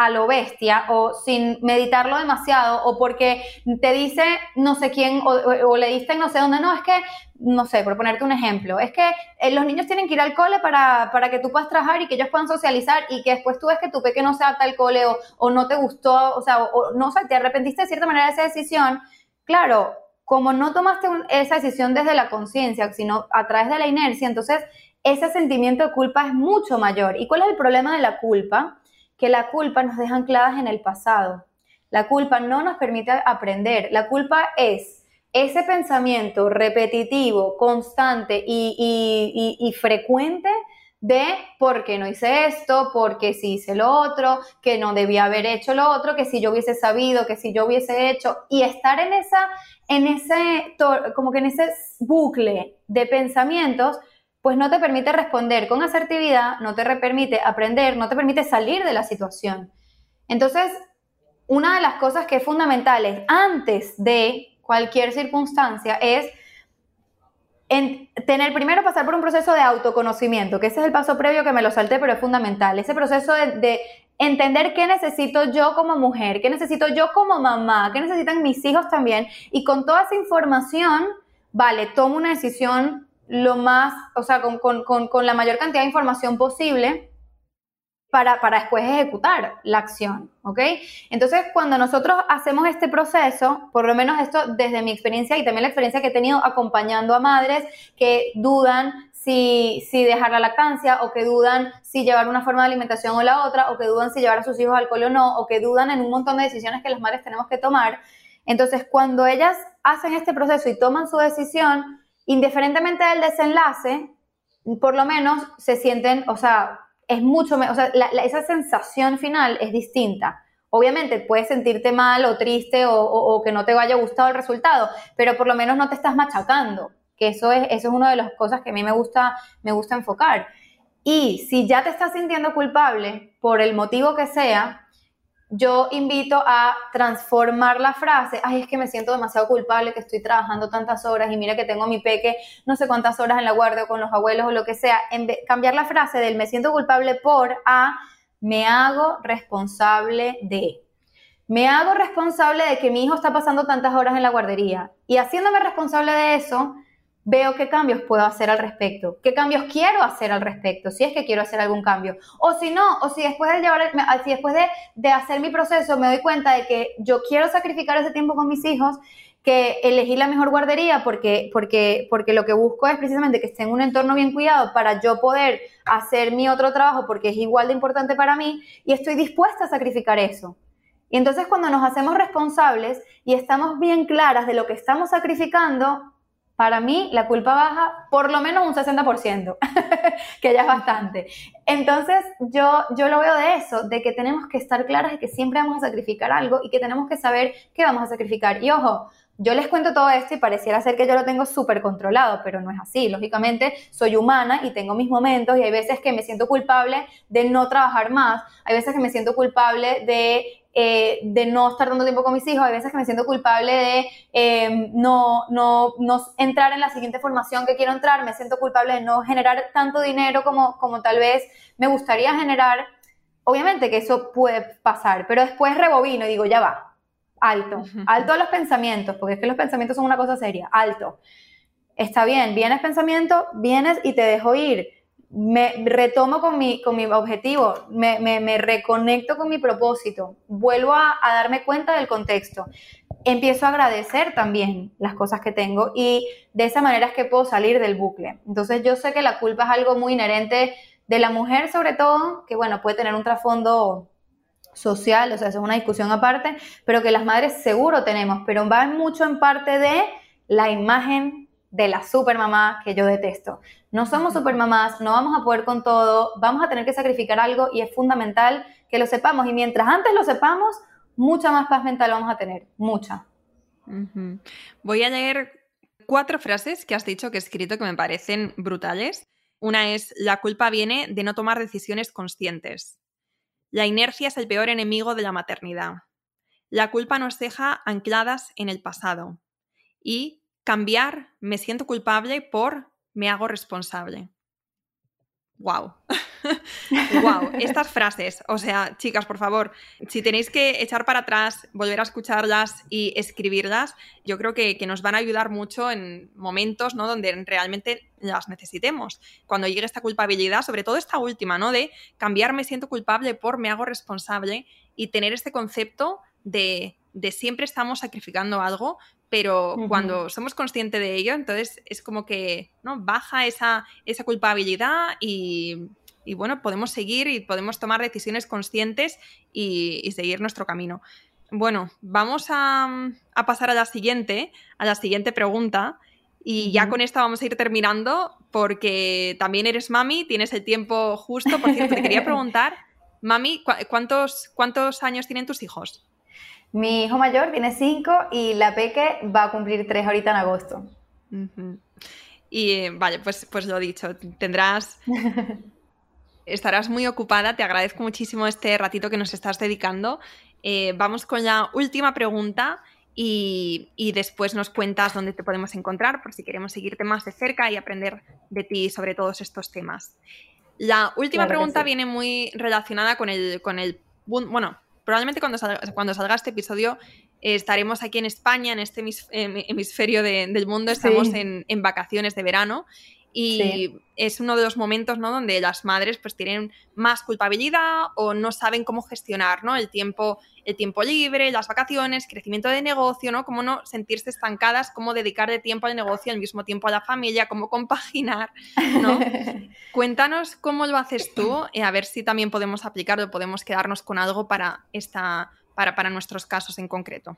a lo bestia o sin meditarlo demasiado o porque te dice no sé quién o, le dicen no sé dónde, no, es que, no sé, por ponerte un ejemplo, es que eh, los niños tienen que ir al cole para, para, que tú puedas trabajar y que ellos puedan socializar y que después tú ves que tu peque no se adapta al cole o, no te gustó, o sea, o, no sé, te arrepentiste de cierta manera de esa decisión, claro, como no tomaste esa decisión desde la conciencia, sino a través de la inercia, entonces ese sentimiento de culpa es mucho mayor. ¿Y cuál es el problema de la culpa? Que la culpa nos deja ancladas en el pasado. La culpa no nos permite aprender. La culpa es ese pensamiento repetitivo, constante y, frecuente de por qué no hice esto, por qué sí hice lo otro, que no debía haber hecho lo otro, que si yo hubiese sabido, que si yo hubiese hecho, y estar en esa, en ese, como que en ese bucle de pensamientos, pues no te permite responder con asertividad, no te permite aprender, no te permite salir de la situación. Entonces, una de las cosas que es fundamentales antes de cualquier circunstancia es tener primero pasar por un proceso de autoconocimiento, que ese es el paso previo que me lo salté, pero es fundamental. Ese proceso de, entender qué necesito yo como mujer, qué necesito yo como mamá, qué necesitan mis hijos también. Y con toda esa información, vale, tomo una decisión lo más, o sea, con, con la mayor cantidad de información posible para, para, después ejecutar la acción, ¿ok? Entonces, cuando nosotros hacemos este proceso, por lo menos esto desde mi experiencia y también la experiencia que he tenido acompañando a madres que dudan si, si dejar la lactancia o que dudan si llevar una forma de alimentación o la otra, o que dudan si llevar a sus hijos al alcohol o no, o que dudan en un montón de decisiones que las madres tenemos que tomar. Entonces, cuando ellas hacen este proceso y toman su decisión, indiferentemente del desenlace, por lo menos se sienten, o sea, es mucho, o sea, esa sensación final es distinta. Obviamente puedes sentirte mal o triste o, que no te haya gustado el resultado, pero por lo menos no te estás machacando, que eso es, eso es una de las cosas que a mí me gusta, me gusta enfocar. Y si ya te estás sintiendo culpable por el motivo que sea, yo invito a transformar la frase, ay, es que me siento demasiado culpable, que estoy trabajando tantas horas y mira que tengo mi peque no sé cuántas horas en la guardia o con los abuelos o lo que sea, en cambiar la frase del me siento culpable por a me hago responsable de. Me hago responsable de que mi hijo está pasando tantas horas en la guardería y haciéndome responsable de eso, veo qué cambios puedo hacer al respecto, qué cambios quiero hacer al respecto, si es que quiero hacer algún cambio. O si no, o si después de llevar, si después de, de hacer mi proceso me doy cuenta de que yo quiero sacrificar ese tiempo con mis hijos, que elegí la mejor guardería porque, porque, porque lo que busco es precisamente que esté en un entorno bien cuidado para yo poder hacer mi otro trabajo porque es igual de importante para mí y estoy dispuesta a sacrificar eso. Y entonces cuando nos hacemos responsables y estamos bien claras de lo que estamos sacrificando, para mí la culpa baja por lo menos un 60%, que ya es bastante. Entonces yo, yo lo veo de eso, de que tenemos que estar claras de que siempre vamos a sacrificar algo y que tenemos que saber qué vamos a sacrificar. Y ojo, yo les cuento todo esto y pareciera ser que yo lo tengo súper controlado, pero no es así. Lógicamente, soy humana y tengo mis momentos y hay veces que me siento culpable de no trabajar más, hay veces que me siento culpable de eh, de no estar dando tiempo con mis hijos, hay veces que me siento culpable de em, no, no, no, entrar en la siguiente formación que quiero entrar, me siento culpable de no generar tanto dinero como, como tal vez me gustaría generar. Obviamente que eso puede pasar, pero después rebobino y digo, ya va, alto, alto a los pensamientos, porque es que los pensamientos son una cosa seria, alto. Está bien, vienes pensamiento, vienes y te dejo ir me retomo con mi, con mi objetivo, me, me, reconecto con mi propósito, vuelvo a, darme cuenta del contexto, empiezo a agradecer también las cosas que tengo y de esa manera es que puedo salir del bucle. Entonces yo sé que la culpa es algo muy inherente de la mujer sobre todo, que bueno, puede tener un trasfondo social, o sea, es una discusión aparte, pero que las madres seguro tenemos, pero va mucho en parte de la imagen de la supermamá que yo detesto. No somos supermamás, no vamos a poder con todo, vamos a tener que sacrificar algo y es fundamental que lo sepamos. Y mientras antes lo sepamos, mucha más paz mental vamos a tener, mucha. Voy a leer cuatro frases que has dicho que he escrito que me parecen brutales. Una es, la culpa viene de no tomar decisiones conscientes. La inercia es el peor enemigo de la maternidad. La culpa nos deja ancladas en el pasado. Y cambiar me siento culpable por me hago responsable. Wow. wow, estas frases, o sea, chicas, por favor, si tenéis que echar para atrás, volver a escucharlas y escribirlas, yo creo que, nos van a ayudar mucho en momentos ¿no? donde realmente las necesitemos. Cuando llegue esta culpabilidad, sobre todo esta última, ¿no? De cambiar me siento culpable por me hago responsable y tener este concepto de, de siempre estamos sacrificando algo, pero cuando somos conscientes de ello, entonces es como que ¿no? baja esa, esa culpabilidad y, bueno, podemos seguir y podemos tomar decisiones conscientes y, seguir nuestro camino. Bueno, vamos a, pasar a la siguiente, a la siguiente pregunta. Y ya con esto vamos a ir terminando porque también eres mami, tienes el tiempo justo. Por cierto, te quería preguntar, mami, ¿cuántos, cuántos años tienen tus hijos? Mi hijo mayor tiene cinco y la peque va a cumplir tres ahorita en agosto. Y vale, pues, pues lo dicho, tendrás estarás muy ocupada. Te agradezco muchísimo este ratito que nos estás dedicando. Eh, vamos con la última pregunta y, después nos cuentas dónde te podemos encontrar por si queremos seguirte más de cerca y aprender de ti sobre todos estos temas. La última pregunta viene muy relacionada con el, con el... Bueno, probablemente cuando salga, cuando salga este episodio eh, estaremos aquí en España, en este hemisferio del mundo, estamos en, en, vacaciones de verano y es uno de los momentos ¿no? donde las madres pues tienen más culpabilidad o no saben cómo gestionar ¿no? el, tiempo, el tiempo libre, las vacaciones, crecimiento de negocio, ¿no? cómo no sentirse estancadas, cómo dedicarle tiempo al negocio al mismo tiempo a la familia, cómo compaginar. ¿no? Cuéntanos cómo lo haces tú, y a ver si también podemos aplicarlo, podemos quedarnos con algo para, esta, para, para nuestros casos en concreto.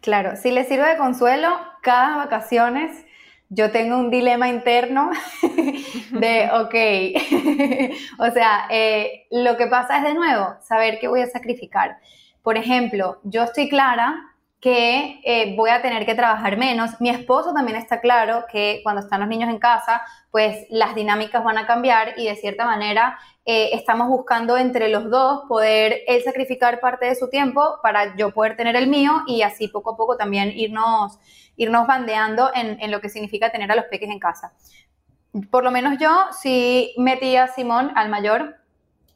Claro, si les sirve de consuelo, cada vacaciones yo tengo un dilema interno de, ok, o sea, eh, lo que pasa es de nuevo, saber qué voy a sacrificar. Por ejemplo, yo estoy clara que eh, voy a tener que trabajar menos. Mi esposo también está claro que cuando están los niños en casa, pues las dinámicas van a cambiar y de cierta manera eh, estamos buscando entre los dos poder él sacrificar parte de su tiempo para yo poder tener el mío y así poco a poco también irnos, irnos bandeando en, en lo que significa tener a los peques en casa. Por lo menos yo sí metí a Simón, al mayor,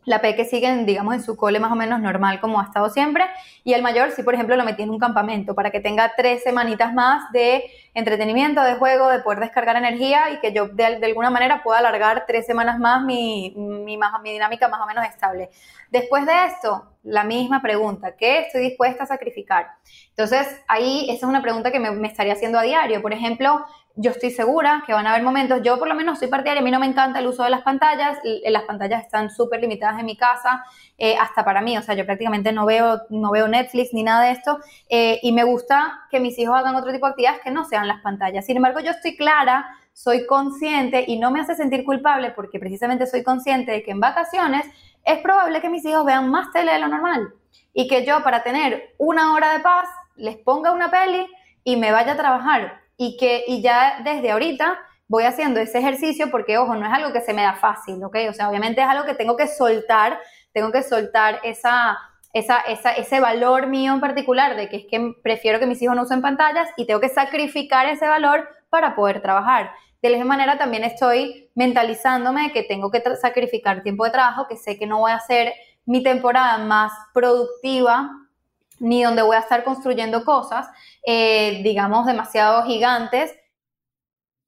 la peque sigue, digamos, en su cole más o menos normal como ha estado siempre. Y el mayor sí, por ejemplo, lo metí en un campamento para que tenga tres semanitas más de entretenimiento, de juego, de poder descargar energía y que yo de, alguna manera pueda alargar tres semanas más mi, mi, mi, dinámica más o menos estable. Después de esto, la misma pregunta, ¿qué estoy dispuesta a sacrificar? Entonces, ahí esa es una pregunta que me, me estaría haciendo a diario. Por ejemplo, yo estoy segura que van a haber momentos, yo por lo menos soy partidaria, a mí no me encanta el uso de las pantallas, las pantallas están súper limitadas en mi casa, eh, hasta para mí, o sea, yo prácticamente no veo, no veo Netflix ni nada de esto, eh, y me gusta que mis hijos hagan otro tipo de actividades que no sean las pantallas. Sin embargo, yo estoy clara, soy consciente y no me hace sentir culpable porque precisamente soy consciente de que en vacaciones es probable que mis hijos vean más tele de lo normal y que yo para tener una hora de paz les ponga una peli y me vaya a trabajar y que y ya desde ahorita voy haciendo ese ejercicio porque, ojo, no es algo que se me da fácil, ¿ok? O sea, obviamente es algo que tengo que soltar, tengo que soltar esa, esa, esa, ese valor mío en particular de que es que prefiero que mis hijos no usen pantallas y tengo que sacrificar ese valor para poder trabajar. De la misma manera también estoy mentalizándome que tengo que sacrificar tiempo de trabajo, que sé que no voy a hacer mi temporada más productiva ni donde voy a estar construyendo cosas, eh, digamos, demasiado gigantes.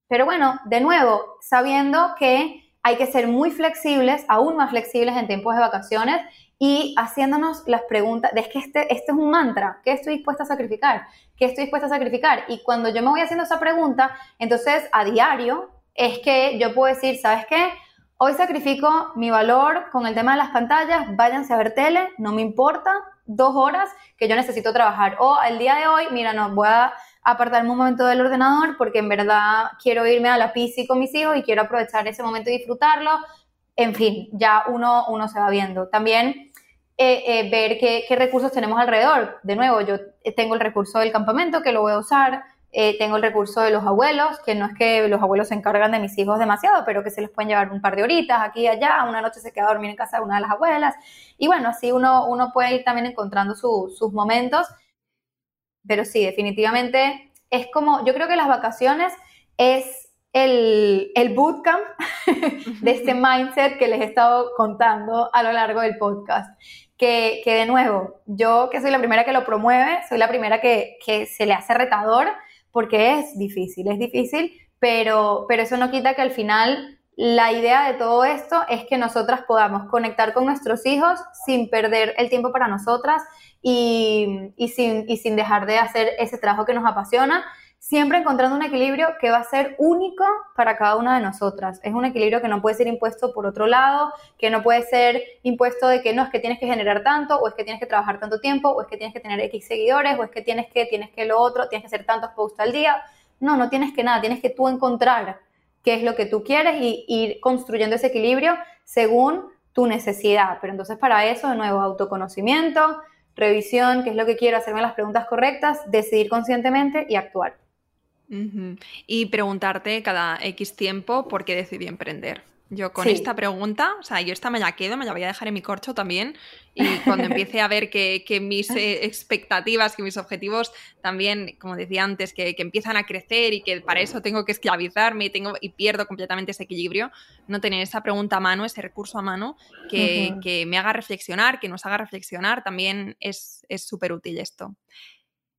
Pero bueno, de nuevo, sabiendo que hay que ser muy flexibles, aún más flexibles en tiempos de vacaciones y haciéndonos las preguntas, es que este, este es un mantra, ¿qué estoy dispuesta a sacrificar? ¿Qué estoy dispuesta a sacrificar? Y cuando yo me voy haciendo esa pregunta, entonces a diario es que yo puedo decir, ¿sabes qué? Hoy sacrifico mi valor con el tema de las pantallas, váyanse a ver tele, no me importa, dos horas que yo necesito trabajar. O el día de hoy, mira, no, voy a apartarme un momento del ordenador porque en verdad quiero irme a la piscina con mis hijos y quiero aprovechar ese momento y disfrutarlo. En fin, ya uno, uno se va viendo. También eh, eh, ver qué, qué recursos tenemos alrededor. De nuevo, yo tengo el recurso del campamento que lo voy a usar eh, tengo el recurso de los abuelos, que no es que los abuelos se encargan de mis hijos demasiado, pero que se les pueden llevar un par de horitas aquí y allá. Una noche se queda a dormir en casa de una de las abuelas. Y bueno, así uno, uno puede ir también encontrando sus momentos. Pero sí, definitivamente es como, yo creo que las vacaciones es el, el bootcamp de este mindset que les he estado contando a lo largo del podcast. Que, que, de nuevo, yo que soy la primera que lo promueve, soy la primera que, que se le hace retador, porque es difícil, es difícil, pero, pero eso no quita que al final la idea de todo esto es que nosotras podamos conectar con nuestros hijos sin perder el tiempo para nosotras y, y, sin, y sin dejar de hacer ese trabajo que nos apasiona siempre encontrando un equilibrio que va a ser único para cada una de nosotras. Es un equilibrio que no puede ser impuesto por otro lado, que no puede ser impuesto de que no es que tienes que generar tanto, o es que tienes que trabajar tanto tiempo, o es que tienes que tener X seguidores, o es que tienes que, tienes que lo otro, tienes que hacer tantos posts al día. No, no tienes que nada, tienes que tú encontrar qué es lo que tú quieres y ir construyendo ese equilibrio según tu necesidad. Pero entonces para eso, de nuevo, autoconocimiento, revisión, qué es lo que quiero, hacerme las preguntas correctas, decidir conscientemente y actuar. Y preguntarte cada X tiempo por qué decidí emprender. Yo con esta pregunta, o sea, yo esta me la quedo, me la voy a dejar en mi corcho también. Y cuando empiece a ver que, mis eh, expectativas, que mis objetivos también, como decía antes, que, empiezan a crecer y que para eso tengo que esclavizarme y, tengo, y pierdo completamente ese equilibrio, no tener esa pregunta a mano, ese recurso a mano, que, me haga reflexionar, que nos haga reflexionar, también es súper útil esto.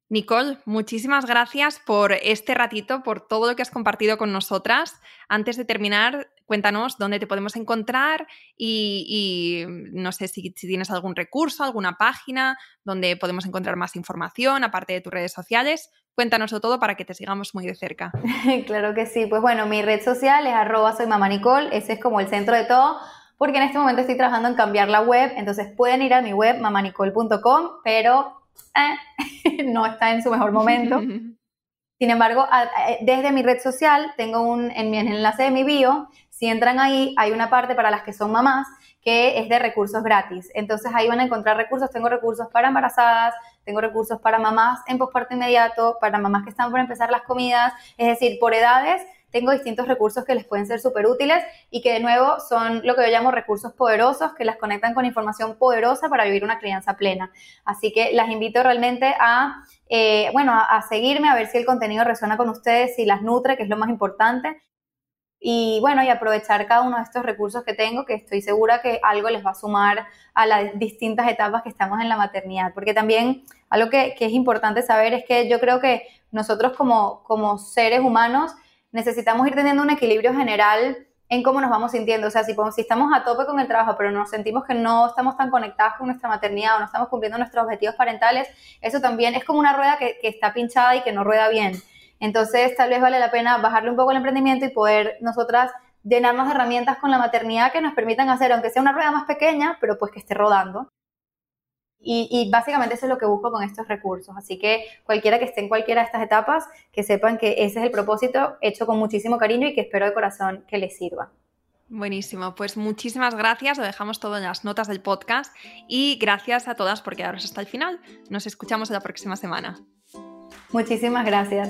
Nicole, muchísimas gracias por este ratito, por todo lo que has compartido con nosotras. Antes de terminar, cuéntanos dónde te podemos encontrar y, no sé si, tienes algún recurso, alguna página donde podemos encontrar más información, aparte de tus redes sociales. Cuéntanoslo todo para que te sigamos muy de cerca. claro que sí. Pues bueno, mi red social es arroba soy ese es como el centro de todo porque en este momento estoy trabajando en cambiar la web, entonces pueden ir a mi web mamanicole.com, pero eh, no está en su mejor momento. Sin embargo, desde mi red social, tengo un, en mi enlace de mi bio, si entran ahí, hay una parte para las que son mamás que es de recursos gratis. Entonces ahí van a encontrar recursos. Tengo recursos para embarazadas, tengo recursos para mamás en posparto inmediato, para mamás que están por empezar las comidas, es decir, por edades tengo distintos recursos que les pueden ser súper útiles y que de nuevo son lo que yo llamo recursos poderosos que las conectan con información poderosa para vivir una crianza plena. Así que las invito realmente a, eh, bueno, a, seguirme, a ver si el contenido resuena con ustedes, si las nutre, que es lo más importante. Y bueno, y aprovechar cada uno de estos recursos que tengo, que estoy segura que algo les va a sumar a las distintas etapas que estamos en la maternidad. Porque también algo que, que es importante saber es que yo creo que nosotros como, como seres humanos necesitamos ir teniendo un equilibrio general en cómo nos vamos sintiendo. O sea, si, si estamos a tope con el trabajo, pero nos sentimos que no estamos tan conectadas con nuestra maternidad o no estamos cumpliendo nuestros objetivos parentales, eso también es como una rueda que, que está pinchada y que no rueda bien. Entonces, tal vez vale la pena bajarle un poco el emprendimiento y poder nosotras llenarnos de herramientas con la maternidad que nos permitan hacer, aunque sea una rueda más pequeña, pero pues que esté rodando. Y, básicamente eso es lo que busco con estos recursos. Así que cualquiera que esté en cualquiera de estas etapas, que sepan que ese es el propósito hecho con muchísimo cariño y que espero de corazón que les sirva. Buenísimo, pues muchísimas gracias, lo dejamos todo en las notas del podcast y gracias a todas por quedaros hasta el final. Nos escuchamos la próxima semana. Muchísimas gracias.